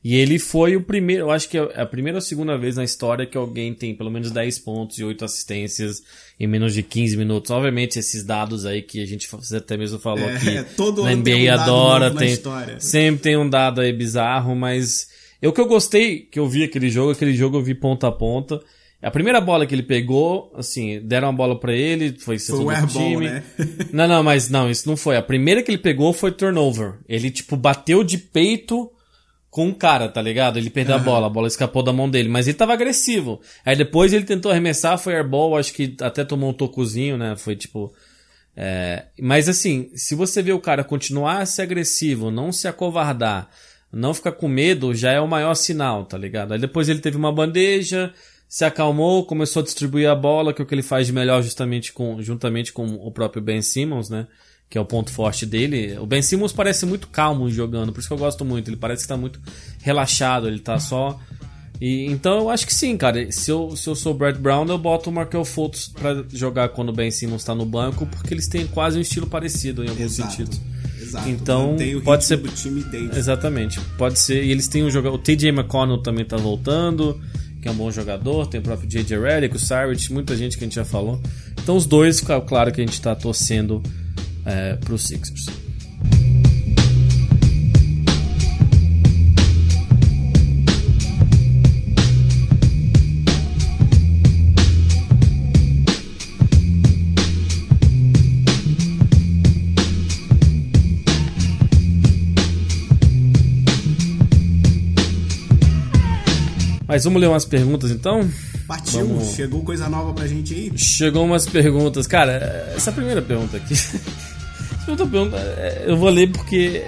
e ele foi o primeiro, eu acho que é a primeira ou segunda vez na história que alguém tem pelo menos 10 pontos e 8 assistências em menos de 15 minutos. Obviamente, esses dados aí que a gente até mesmo falou É, aqui. todo na NBA um adora, tem, história. sempre tem um dado aí bizarro, mas eu que eu gostei que eu vi aquele jogo, aquele jogo eu vi ponta a ponta. A primeira bola que ele pegou, assim, deram a bola pra ele, foi Foi o airball, time. né? Não, não, mas não, isso não foi. A primeira que ele pegou foi turnover. Ele, tipo, bateu de peito com o cara, tá ligado? Ele perdeu a bola, a bola escapou da mão dele, mas ele tava agressivo. Aí depois ele tentou arremessar, foi airball, acho que até tomou um tocozinho, né? Foi tipo. é, Mas assim, se você vê o cara continuar a ser agressivo, não se acovardar, não ficar com medo, já é o maior sinal, tá ligado? Aí depois ele teve uma bandeja, se acalmou, começou a distribuir a bola, que é o que ele faz de melhor justamente com, juntamente com o próprio Ben Simmons, né? Que é o ponto forte dele. O Ben Simmons parece muito calmo jogando, por isso que eu gosto muito. Ele parece que tá muito relaxado, ele tá só. E, então eu acho que sim, cara. Se eu, se eu sou o Brett Brown, eu boto o Markel Fultz pra jogar quando o Ben Simmons tá no banco, porque eles têm quase um estilo parecido em alguns Exato. sentidos. Exato. Então, pode ser- do time. Exatamente. Pode ser. E eles têm um jogador. O TJ McConnell também tá voltando, que é um bom jogador. Tem o próprio JJ Redick, o Saric, muita gente que a gente já falou. Então os dois, claro que a gente tá torcendo é, pros Sixers. Mas vamos ler umas perguntas então? Partiu, Vamos- chegou coisa nova pra gente aí. Chegou umas perguntas. Cara, essa primeira pergunta aqui. essa outra pergunta, é, eu vou ler porque.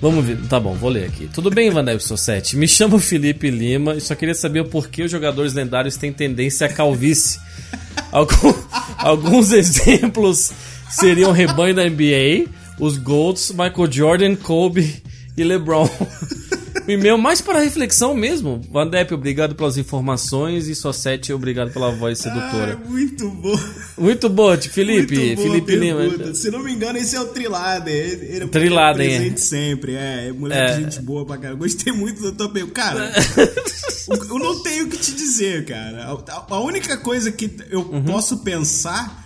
Vamos ver. Tá bom, vou ler aqui. Tudo bem, Vandep Sossete? Me chamo Felipe Lima e só queria saber o porquê os jogadores lendários têm tendência à calvície. Algum- alguns exemplos seriam o rebanho da NBA, os Golds, Michael Jordan, Kobe e LeBron. O e-mail mais para reflexão mesmo. Vandep, obrigado pelas informações e Sossete, obrigado pela voz sedutora. Ah, muito bom. Muito boa, Tio Felipe. Muito boa Felipe pergunta. Lima. Se não me engano, esse é o Triladen. Ele é Triladen, é. presente sempre. É, é moleque É. gente boa pra caramba. Gostei muito da tua pergunta. Cara, eu não tenho o que te dizer, cara. A, a única coisa que eu Uhum. posso pensar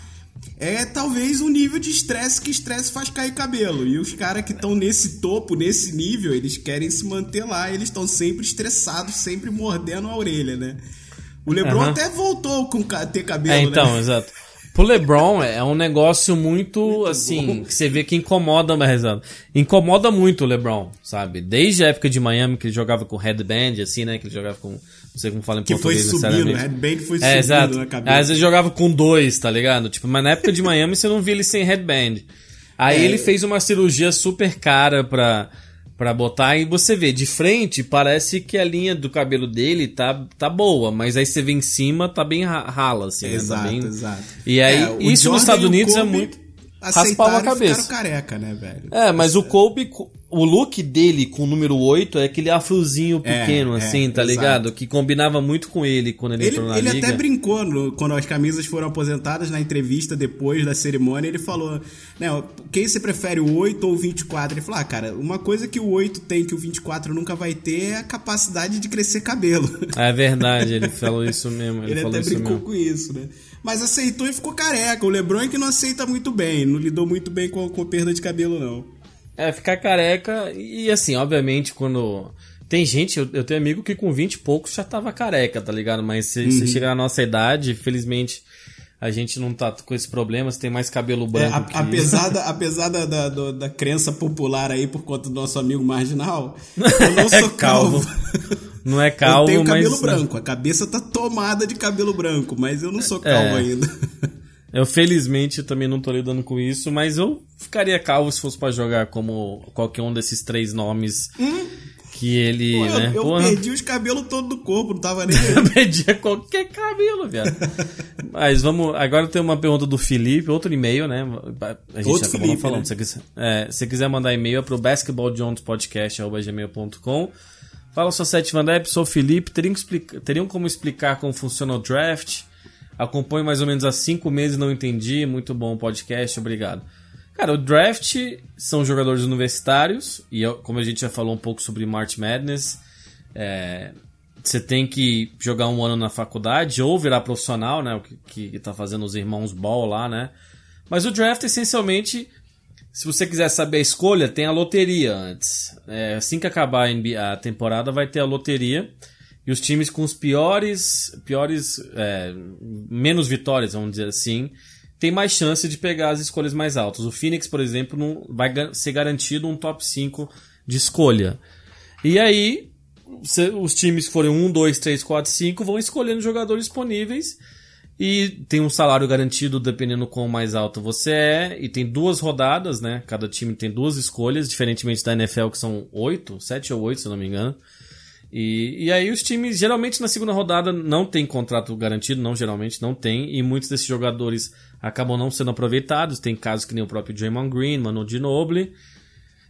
é talvez o nível de estresse que estresse faz cair cabelo. E os caras que estão nesse topo, nesse nível, eles querem se manter lá. Eles estão sempre estressados, sempre mordendo a orelha, né? O LeBron Aham. até voltou com ter cabelo, É, então, né? exato. Pro LeBron é um negócio muito, assim, que você vê que incomoda, mas exato. Incomoda muito o LeBron, sabe? Desde a época de Miami que ele jogava com headband, assim, né? Que ele jogava com. Não sei como fala em Que foi português subindo, o headband foi É, subindo exato. na cabeça. Às vezes jogava com dois, tá ligado? Tipo, mas na época de Miami você não via ele sem headband. Aí É. ele fez uma cirurgia super cara pra, pra botar e você vê, de frente parece que a linha do cabelo dele tá, tá boa, mas aí você vê em cima, tá bem ra- rala, assim. né? Tá Exato, bem- exato. E aí, É, isso Jordan nos Estados Unidos é Kobe muito aceitaram a e cabeça. ficaram careca, né, velho? É, mas o Kobe, o look dele com o número 8 é aquele afrozinho É, pequeno, é, assim, tá exato. ligado? Que combinava muito com ele quando ele, Ele, entrou na ele liga. até brincou no- quando as camisas foram aposentadas na entrevista depois da cerimônia. Ele falou: né, quem você prefere, o 8 ou o 24? Ele falou: ah, cara, uma coisa que o 8 tem que o 24 nunca vai ter é a capacidade de crescer cabelo. É verdade, ele falou isso mesmo. Ele, Ele, falou até isso brincou mesmo. com isso, né? Mas aceitou e ficou careca. O Lebron é que não aceita muito bem, não lidou muito bem com, com perda de cabelo, não. É, ficar careca. E assim, obviamente, quando. Tem gente, eu, eu tenho amigo que com 20 e poucos já tava careca, tá ligado? Mas se Uhum. você chegar na nossa idade, felizmente a gente não tá com esse problema, você tem mais cabelo É, branco. a- que... apesar da, apesar da, da, do- da crença popular aí por conta do nosso amigo marginal, eu não sou É calvo. calvo. Não é calvo, eu tenho cabelo mas. branco, a cabeça tá tomada de cabelo branco, mas eu não sou calvo É. ainda. Eu felizmente também não tô lidando com isso, mas eu ficaria calvo se fosse pra jogar como qualquer um desses três nomes Que ele, Pô, né? eu, eu porra, perdi os cabelos todos do corpo, não tava nem. eu perdia qualquer cabelo, viado. Mas vamos. Agora tem uma pergunta do Felipe, outro e-mail, né? A gente Outro acabou Felipe, não falando. né? Se, quiser, é, se quiser mandar e-mail é pro basketballjonespodcast.gmail.com. Fala sua sete Van Depp, sou o Felipe. Teriam, explica- teriam como explicar como funciona o draft? Acompanho mais ou menos há cinco meses não entendi. Muito bom o podcast, obrigado. Cara, o draft são jogadores universitários, e como a gente já falou um pouco sobre March Madness, é, você tem que jogar um ano na faculdade ou virar profissional, né? O que, que tá fazendo os irmãos Ball lá, né? Mas o draft, essencialmente, se você quiser saber a escolha, tem a loteria antes. É, assim que acabar a, temporada, vai ter a loteria. E os times com os piores, piores, é, menos vitórias, vamos dizer assim, tem mais chance de pegar as escolhas mais altas. O Phoenix, por exemplo, não vai ser garantido um top 5 de escolha. E aí, os times que forem 1, 2, 3, 4, 5 vão escolhendo jogadores disponíveis. E tem um salário garantido dependendo quão mais alto você é. E tem duas rodadas, né? Cada time tem duas escolhas, diferentemente da NFL, que são oito, sete ou oito, se eu não me engano. E, e aí os times, geralmente na segunda rodada, não tem contrato garantido, não geralmente não tem, e muitos desses jogadores acabam não sendo aproveitados. Tem casos que nem o próprio Draymond Green, Manu Ginobili.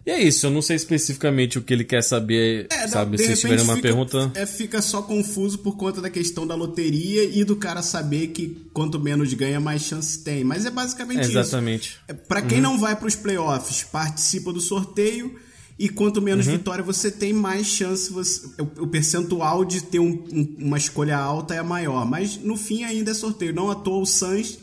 E é isso, eu não sei especificamente o que ele quer saber, É, sabe? Se tiverem uma fica- pergunta. É, fica só confuso por conta da questão da loteria e do cara saber que quanto menos ganha, mais chance tem. Mas é basicamente isso. Exatamente. É, Pra quem não vai pros playoffs, participa do sorteio e quanto menos vitória você tem, mais chance você. O, o percentual de ter um- um- uma escolha alta é maior. Mas no fim ainda é sorteio. Não à toa o Suns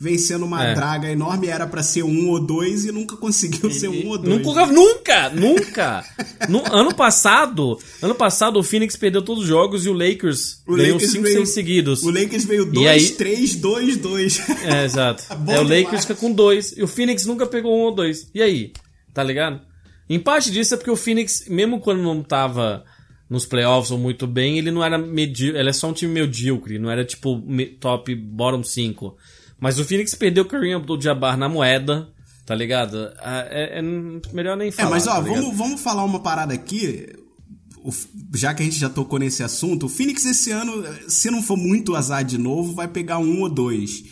vencendo uma É. draga enorme era pra ser um ou dois e nunca conseguiu ser um ou dois. Nunca, nunca, nunca. no, ano passado, ano passado o Phoenix perdeu todos os jogos e o Lakers O ganhou Lakers 5, veio- 6 seguidos. O Lakers veio E 2, aí- 3, 2, 2. É, exato. Bom é, o. Lakers fica com dois e o Phoenix nunca pegou um ou dois. E aí? Tá ligado? Em parte disso é porque o Phoenix, mesmo quando não tava nos playoffs ou muito bem, ele não era medíocre. Ele é só um time medíocre, não era tipo top bottom 5. Mas o Phoenix perdeu o Kareem Abdul-Jabbar na moeda, tá ligado? Ah, É, é melhor nem É, falar. mas ó, tá vamos, vamos falar uma parada aqui. O já que a gente já tocou nesse assunto, o Phoenix esse ano, se não for muito azar de novo, vai pegar um ou dois.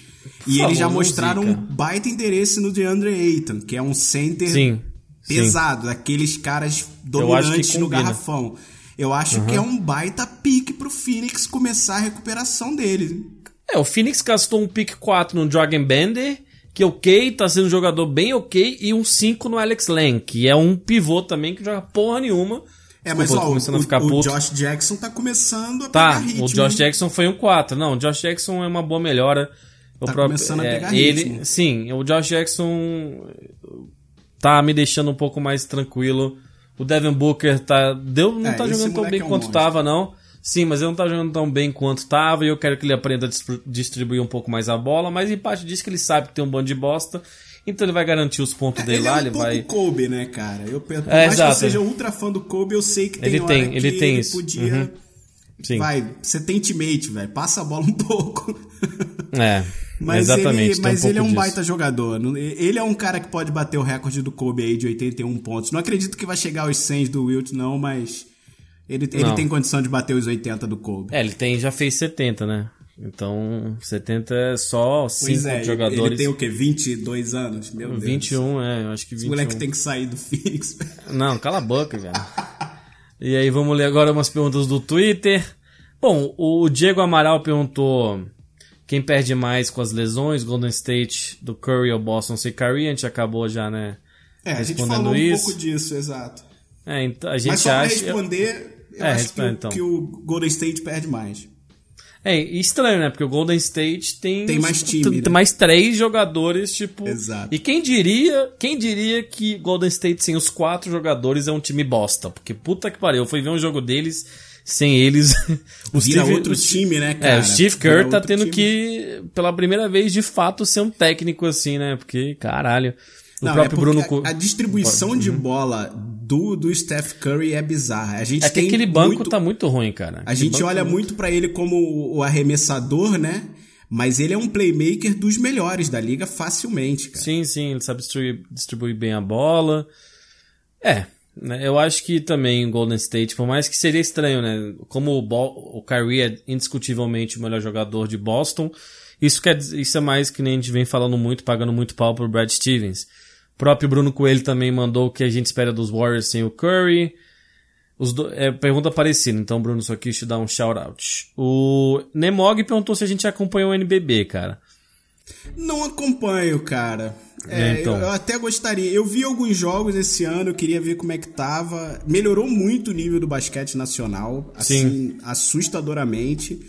E favor, eles já mostraram um baita interesse no DeAndre Ayton, que é um center Sim. sim. pesado, daqueles caras dominantes no garrafão. Eu acho que é um baita pique pro Phoenix começar a recuperação dele. É, o Phoenix gastou um pick 4 no Dragon Bender, que ok, tá sendo um jogador bem ok, e um 5 no Alex Len, que é um pivô também que joga porra nenhuma. É, mas Desculpa, ó, o, começando a ficar o puto. Josh Jackson tá começando a Tá, pegar ritmo. o Josh Jackson foi um 4. Não, o Josh Jackson é uma boa melhora. O Tá começando a pegar ele, ritmo. Sim, o Josh Jackson tá me deixando um pouco mais tranquilo. O Devin Booker tá, deu, não É, tá jogando tão bem é um quanto monstro. tava, não. Sim, mas ele não tá jogando tão bem quanto tava e eu quero que ele aprenda a dis- distribuir um pouco mais a bola, mas em parte disso que ele sabe que tem um bando de bosta, então ele vai garantir os pontos dele ele lá, é um ele vai... Kobe, né, cara? Eu, mais É, exato. que eu seja ultra fã do Kobe, eu sei que tem Ele tem, que ele tem ele isso. podia... Uhum. Sim. Vai, você tem teammate, velho. Passa a bola um pouco. É, Mas exatamente. ele, mas um ele é um disso. baita jogador. Ele é um cara que pode bater o recorde do Kobe aí de 81 pontos. Não acredito que vai chegar aos 100 do Wilt, não, mas ele, ele Não. tem condição de bater os 80 do Kobe. É, ele tem, já fez 70, né? Então, 70 é só 5 pois é, jogadores. ele tem o quê? 22 anos? Meu Deus. 21, é, eu acho que Esse 21. moleque tem que sair do Phoenix. Não, cala a boca, velho. e aí, vamos ler agora umas perguntas do Twitter. Bom, o Diego Amaral perguntou quem perde mais com as lesões, Golden State, do Curry ou Boston sem Curry. A gente acabou já, né? É, a gente falou um isso. pouco disso, exato. É, então, a gente Mas só pra acha... responder, eu É, acho que, então. que o Golden State perde mais. É estranho, né? Porque o Golden State tem Tem mais time, né? mais três jogadores, tipo. Exato. E quem diria, quem diria que Golden State sem os quatro jogadores é um time bosta? Porque puta que pariu, eu fui ver um jogo deles sem eles. o Vira outro o time, né, É, cara? o Steve Vira Kerr tá tendo time. que, pela primeira vez, de fato, ser um técnico assim, né? Porque, caralho. O Não, próprio é Bruno. a, a distribuição de bola do, do Steph Curry é bizarra. A gente É que tem aquele banco muito, tá muito ruim, cara. A gente olha tá muito pra ele como o, o arremessador, né? Mas ele é um playmaker dos melhores da liga facilmente, cara. Sim, sim, ele sabe distribuir, distribuir bem a bola. É, né, eu acho que também o Golden State, por mais que seria estranho, né? Como o, Bo o Kyrie é indiscutivelmente o melhor jogador de Boston, isso, quer, isso é mais que nem a gente vem falando muito, pagando muito pau pro Brad Stevens. O próprio Bruno Coelho também mandou o que a gente espera dos Warriors sem o Curry. Os do, é, pergunta parecida, então Bruno só quis te dar um shout out. O Nemog perguntou se a gente acompanhou o NBB, cara. Não acompanho, cara. É, É, então. eu, eu até gostaria. Eu vi alguns jogos esse ano, eu queria ver como é que tava. Melhorou muito o nível do basquete nacional, assim, assustadoramente.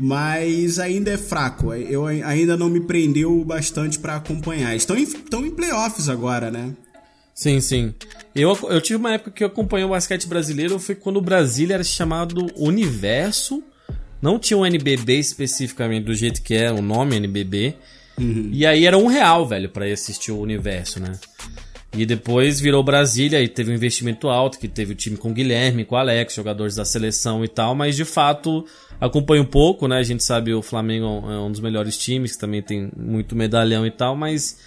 Mas ainda é fraco. Eu ai- ainda não me prendeu bastante pra acompanhar. Estão em, estão em playoffs agora, né? Sim, sim. Eu, eu tive uma época que eu acompanhei o basquete brasileiro, foi quando o Brasília era chamado Universo. Não tinha um NBB especificamente do jeito que é o nome NBB. E aí era um real, velho, pra ir assistir o Universo, né? E depois virou Brasília e teve um investimento alto, que teve o time com o Guilherme, com o Alex, jogadores da seleção e tal, mas de fato acompanha um pouco, né? A gente sabe o Flamengo é um dos melhores times, que também tem muito medalhão e tal, mas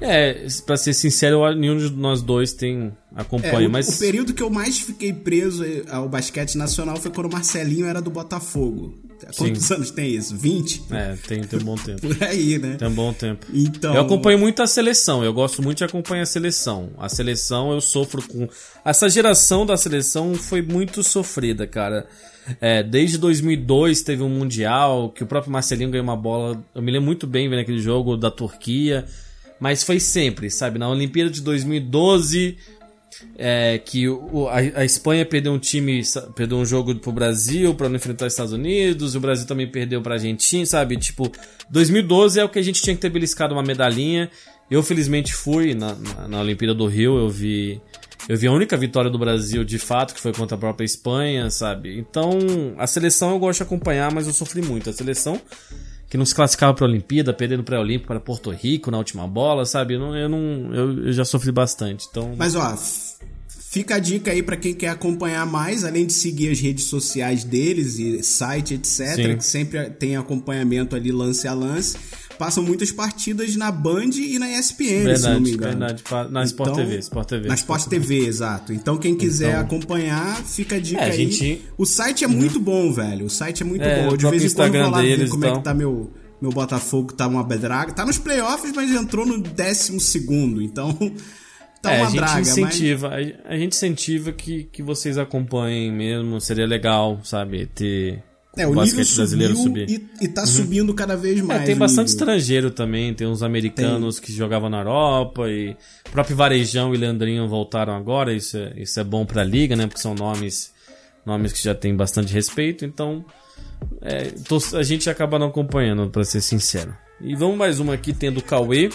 é, pra ser sincero, nenhum de nós dois tem acompanha, É, o, mas o período que eu mais fiquei preso ao basquete nacional foi quando o Marcelinho era do Botafogo. Quantos anos tem isso? 20? é, tem, tem um bom tempo. Por aí, né? Tem um bom tempo. Então- Eu acompanho muito a seleção, eu gosto muito de acompanhar a seleção. A seleção eu sofro com. Essa geração da seleção foi muito sofrida, cara. É, desde 2002 teve um Mundial, que o próprio Marcelinho ganhou uma bola. Eu me lembro muito bem vendo aquele jogo da Turquia. Mas foi sempre, sabe? Na Olimpíada de 2012, é, que o- a, a Espanha perdeu um time, perdeu um jogo pro Brasil pra não enfrentar os Estados Unidos, o Brasil também perdeu pra Argentina, sabe? Tipo, 2012 é o que a gente tinha que ter beliscado uma medalhinha. Eu felizmente fui na, na, na Olimpíada do Rio, eu vi eu vi a única vitória do Brasil de fato, que foi contra a própria Espanha, sabe? Então, a seleção eu gosto de acompanhar, mas eu sofri muito. A seleção que não se classificava para a Olimpíada, perdendo pré-olímpico para Porto Rico na última bola, sabe? Eu, não, eu, não, eu, eu já sofri bastante. Então, Mas ó, fica a dica aí pra quem quer acompanhar mais, além de seguir as redes sociais deles e site, etc, Sim. que sempre tem acompanhamento ali lance a lance. Passam muitas partidas na Band e na ESPN, se não me verdade, engano. verdade. Na Sport Então, TV, Sport TV. Na Sport TV, exato. Então quem quiser Então- acompanhar, fica a dica É, a aí. gente- O site é muito bom, velho. O site é muito É, bom. Eu, de vez em quando vou Instagram lá ver como é então. que tá meu, meu Botafogo, tá uma draga. Tá nos playoffs, mas entrou no décimo segundo. Então, tá é, uma a gente draga. mas- incentiva, a, a gente incentiva que, que vocês acompanhem mesmo, seria legal, sabe, ter É, o nível basquete brasileiro subir. e, e tá subindo cada vez mais. É, tem o bastante nível. estrangeiro também, tem uns americanos que jogavam na Europa e o próprio Varejão e Leandrinho voltaram agora, isso é, isso é bom pra liga, né? Porque são nomes, nomes que já tem bastante respeito, então é, tô- a gente acaba não acompanhando, pra ser sincero. E vamos mais uma aqui, tendo o Cauê.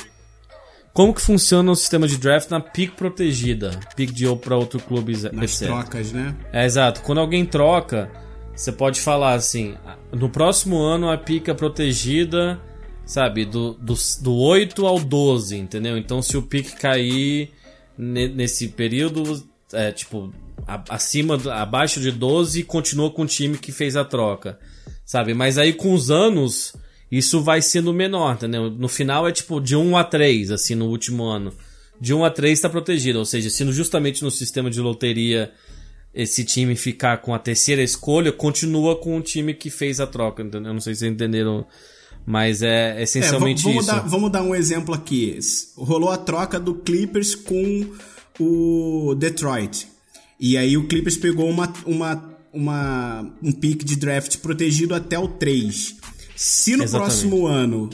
Como que funciona o sistema de draft na pick protegida? Pick de ou pra outro clube, Nas etc. trocas, né? É, exato. Quando alguém troca, você pode falar assim: no próximo ano a pica protegida, sabe, do, do, do 8 ao 12, entendeu? Então se o pique cair ne- nesse período, é, tipo, acima, abaixo de 12, continua com o time que fez a troca, sabe? Mas aí com os anos, isso vai sendo menor, entendeu? No final é tipo de 1 a 3, assim, no último ano. De 1 a 3 está protegido, ou seja, se justamente no sistema de loteria esse time ficar com a terceira escolha, continua com o time que fez a troca, entendeu? Eu não sei se vocês entenderam, mas é É, essencialmente vamos, isso. Dar, vamos dar um exemplo aqui. Rolou a troca do Clippers com o Detroit. E aí o Clippers pegou uma, uma, uma, um pick de draft protegido até o 3. Se no Exatamente. próximo ano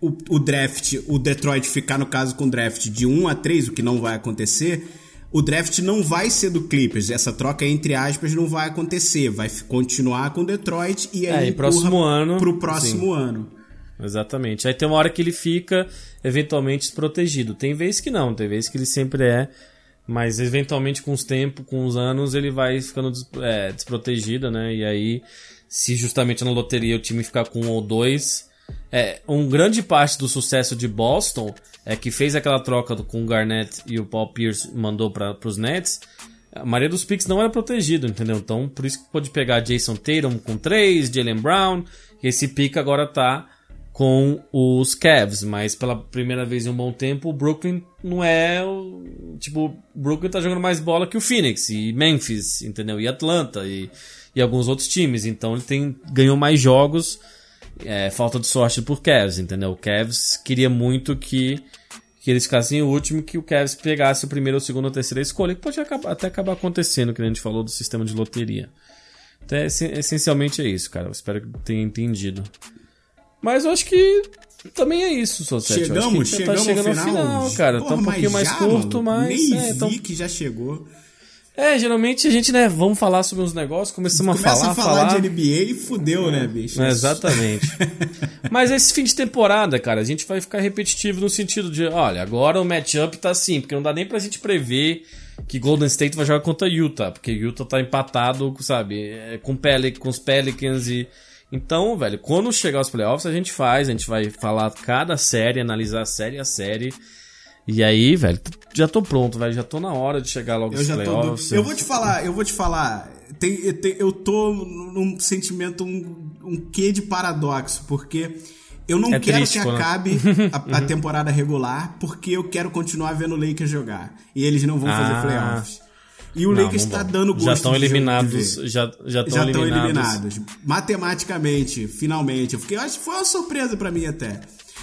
o, o draft, o Detroit ficar, no caso, com draft de 1 a 3, o que não vai acontecer, o draft não vai ser do Clippers. Essa troca, entre aspas, não vai acontecer. Vai continuar com o Detroit e aí É, e próximo ano, pro próximo sim. ano. Exatamente. Aí tem uma hora que ele fica eventualmente desprotegido. Tem vez que não, tem vez que ele sempre é, mas eventualmente com os tempos, com os anos, ele vai ficando des- é, desprotegido, né? E aí, se justamente na loteria o time ficar com um ou dois, é, um grande parte do sucesso de Boston é que fez aquela troca com o Garnett e o Paul Pierce mandou para os Nets. A maioria dos picks não era protegido, entendeu? Então, por isso que pode pegar Jason Tatum com 3, Jalen Brown, e esse pick agora tá com os Cavs, mas pela primeira vez em um bom tempo o Brooklyn não é tipo, o Brooklyn tá jogando mais bola que o Phoenix e Memphis, entendeu? E Atlanta e, e alguns outros times, então ele tem ganhou mais jogos. É, falta de sorte por Cavs, entendeu? O Cavs queria muito que que eles ficassem em último que o Cavs pegasse o primeiro, o segundo ou terceira escolha, que pode acabar, até acabar acontecendo, que a gente falou do sistema de loteria. Então, é, essencialmente é isso, cara. Eu espero que tenha entendido. Mas eu acho que também é isso, Sosete. Chegamos, tá chegamos chegando ao final, final cara. Porra, tá um pouquinho mais já, curto, mano, mas. Nem é, vi então- que já chegou. É, geralmente a gente, né, vamos falar sobre uns negócios, começamos Começa a falar, a falar, falar. de NBA e fudeu, né, bicho? É, exatamente. Mas esse fim de temporada, cara, a gente vai ficar repetitivo no sentido de, olha, agora o matchup tá assim, porque não dá nem pra gente prever que Golden State vai jogar contra Utah, porque Utah tá empatado, sabe, é, com, Pelic, com os Pelicans e... Então, velho, quando chegar os playoffs, a gente faz, a gente vai falar cada série, analisar série a série. E aí, velho, já tô pronto, velho, já tô na hora de chegar logo Eu já tô. playoffs. do- Eu vou te falar, eu vou te falar. Tem, eu te- eu tô num sentimento, um, um quê de paradoxo, porque eu não É quero triste, que quando- acabe a, a temporada regular, porque eu quero continuar vendo o Lakers jogar. E eles não vão fazer Ah. playoffs. E o Não, Lakers tá vão. dando gosto Já estão eliminados, já já estão eliminados. eliminados. Matematicamente, finalmente. Fiquei, eu acho que foi uma surpresa pra mim até.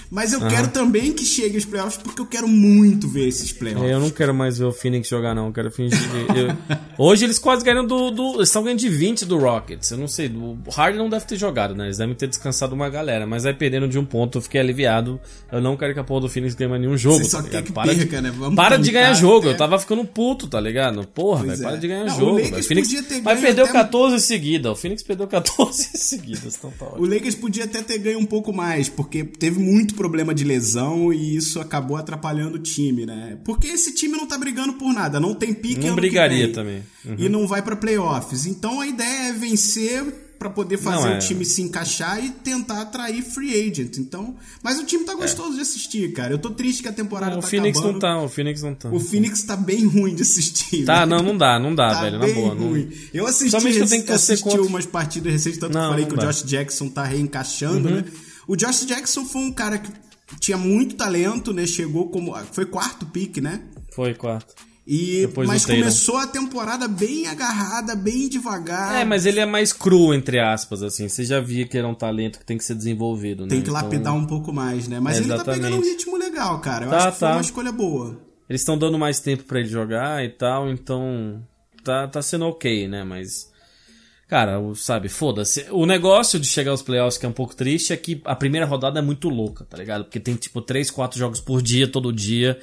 Mas eu quero também que chegue os playoffs, porque eu quero muito ver esses playoffs. É, Eu não quero mais ver o Phoenix jogar, não. Eu quero fingir. eu- Hoje eles quase ganham do, do. Eles estão ganhando de 20 do Rockets. Eu não sei. O Harden não deve ter jogado, né? Eles devem ter descansado uma galera. Mas aí perdendo de um ponto, eu fiquei aliviado. Eu não quero que a porra do Phoenix ganhe mais nenhum jogo. Você só tá quer que para perca, de, né? Vamos para de ganhar jogo. até- Eu tava ficando puto, tá ligado? Porra, velho. é. Para de ganhar Não, jogo. O Phoenix podia ter vai ganho perder até- o 14 seguida. O Phoenix perdeu 14 seguidas. Então tá. O Lakers podia até ter ganho um pouco mais, porque teve muito problema de lesão e isso acabou atrapalhando o time, né? Porque esse time não tá brigando por nada, não tem pique Não que brigaria também. Uhum. E não vai pra playoffs. Então a ideia é vencer pra poder fazer Não, é. o time se encaixar e tentar atrair free agent. Então, mas o time tá gostoso de assistir, cara. Eu tô triste que a temporada É. O tá Phoenix acabando. não tá. O Phoenix não tá. O Phoenix tá bem ruim de assistir. Tá, né? não, não dá, não dá, Tá velho. Na bem boa. Não... ruim. Eu assisti, Somente que eu tenho que assisti contra- umas partidas recentes, tanto que Não, eu falei não que o. Josh Jackson tá reencaixando, né? O Josh Jackson foi um cara que tinha muito talento, né? Chegou como. Foi quarto pick, né? Foi quarto. E, Depois mas começou a temporada bem agarrada, bem devagar. É, mas ele é mais cru, entre aspas, assim. Você já via que era um talento que tem que ser desenvolvido, né? Tem que Então, lapidar um pouco mais, né? Mas ele tá pegando um ritmo legal, cara. Eu Tá, acho que foi tá. uma escolha boa. Eles estão dando mais tempo pra ele jogar e tal, então tá, tá sendo ok, né? Mas. Cara, o- sabe, foda-se. O negócio de chegar aos playoffs que é um pouco triste é que a primeira rodada é muito louca, tá ligado? Porque tem tipo 3, 4 jogos por dia, todo dia.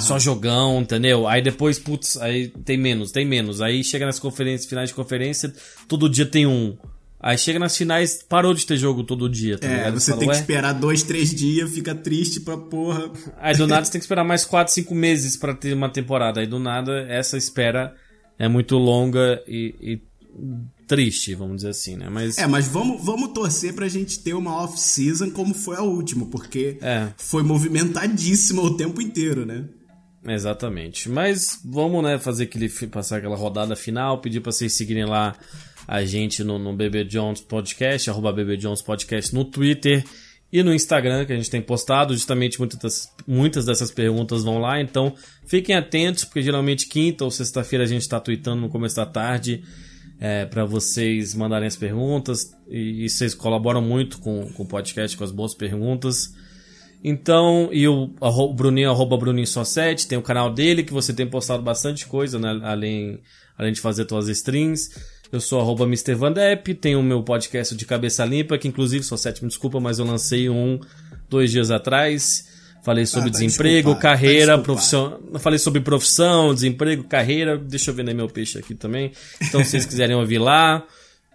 Só jogão, entendeu? Aí depois, putz, aí tem menos, tem menos. Aí chega nas conferências, finais de conferência, todo dia tem um. Aí chega nas finais, parou de ter jogo todo dia, tá É, ligado? você Fala, tem que esperar dois, três dias, fica triste pra porra. Aí do nada você tem que esperar mais 4, 5 meses pra ter uma temporada. Aí do nada essa espera é muito longa e, e triste, vamos dizer assim, né? Mas É, mas vamos, vamos torcer pra gente ter uma off-season como foi a última, porque É. foi movimentadíssima o tempo inteiro, né? exatamente. Mas vamos, né, fazer aquele passar aquela rodada final, pedir pra vocês seguirem lá a gente no, no BB Jones Podcast, arroba BB Jones Podcast no Twitter e no Instagram, que a gente tem postado. Justamente muitas, das- muitas dessas perguntas vão lá, então fiquem atentos, porque geralmente quinta ou sexta-feira a gente está tweetando no começo da tarde é, para vocês mandarem as perguntas e, e vocês colaboram muito com, com o podcast, com as boas perguntas. Então, e o, Bruninho, arroba Bruninho só 7, tem o canal dele que você tem postado bastante coisa, né? Além, além de fazer suas streams. Eu sou arroba Mr. Vandep, tenho o meu podcast de cabeça limpa, que inclusive, só 7, me desculpa, mas eu lancei um dois dias atrás. Falei sobre tá desemprego, desculpado, tá carreira, desculpado. profissão. Falei sobre profissão, desemprego, carreira. Deixa eu vender meu peixe aqui também. Então, se vocês quiserem ouvir lá.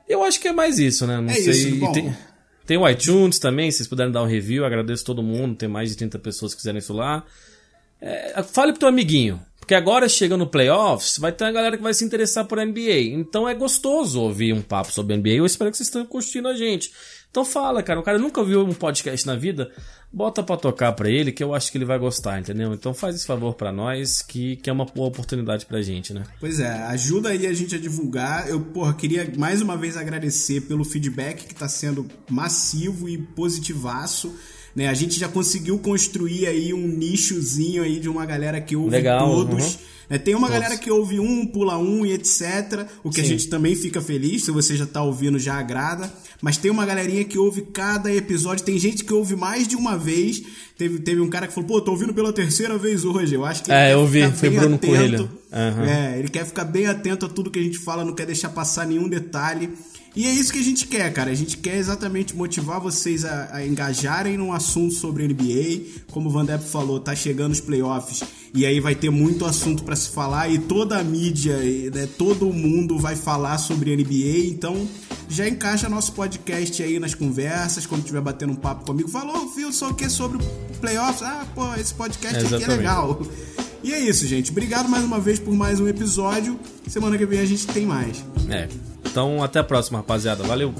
Eu acho que é mais isso, né? Não É sei. isso, tem, tem o iTunes também, se vocês puderem dar um review, agradeço todo mundo. Tem mais de 30 pessoas que quiserem isso lá. É, fale pro teu amiguinho. Porque agora chega no playoffs, vai ter uma galera que vai se interessar por NBA. Então é gostoso ouvir um papo sobre NBA. Eu espero que vocês estejam curtindo a gente. Então fala, cara. O cara nunca ouviu um podcast na vida. Bota pra tocar pra ele, que eu acho que ele vai gostar, entendeu? Então faz esse favor pra nós, que, que é uma boa oportunidade pra gente, né? Pois é, ajuda aí a gente a divulgar. Eu, porra, queria mais uma vez agradecer pelo feedback que tá sendo massivo e positivaço. Né? A gente já conseguiu construir aí um nichozinho aí de uma galera que ouve Legal, todos. uhum. É, tem uma Todos. galera que ouve um, pula um e etc. O que a Sim. gente também fica feliz. Se você já tá ouvindo, já agrada. Mas tem uma galerinha que ouve cada episódio. Tem gente que ouve mais de uma vez. Teve, teve um cara que falou, pô, tô ouvindo pela terceira vez hoje. Eu acho que ele É, eu vi, foi Bruno atento. Coelho. Aham. É, ele quer ficar bem atento a tudo que a gente fala, não quer deixar passar nenhum detalhe. E é isso que a gente quer, cara. A gente quer exatamente motivar vocês a, a engajarem num assunto sobre NBA. Como o Van Depp falou, tá chegando os playoffs. E aí vai ter muito assunto pra se falar. E toda a mídia, né, todo mundo vai falar sobre NBA. Então já encaixa nosso podcast aí nas conversas. Quando tiver batendo um papo comigo, falou, viu só o que sobre playoffs? Ah, pô, esse podcast aqui é legal. E é isso, gente. Obrigado mais uma vez por mais um episódio. Semana que vem a gente tem mais. É. Então, até a próxima, rapaziada. Valeu!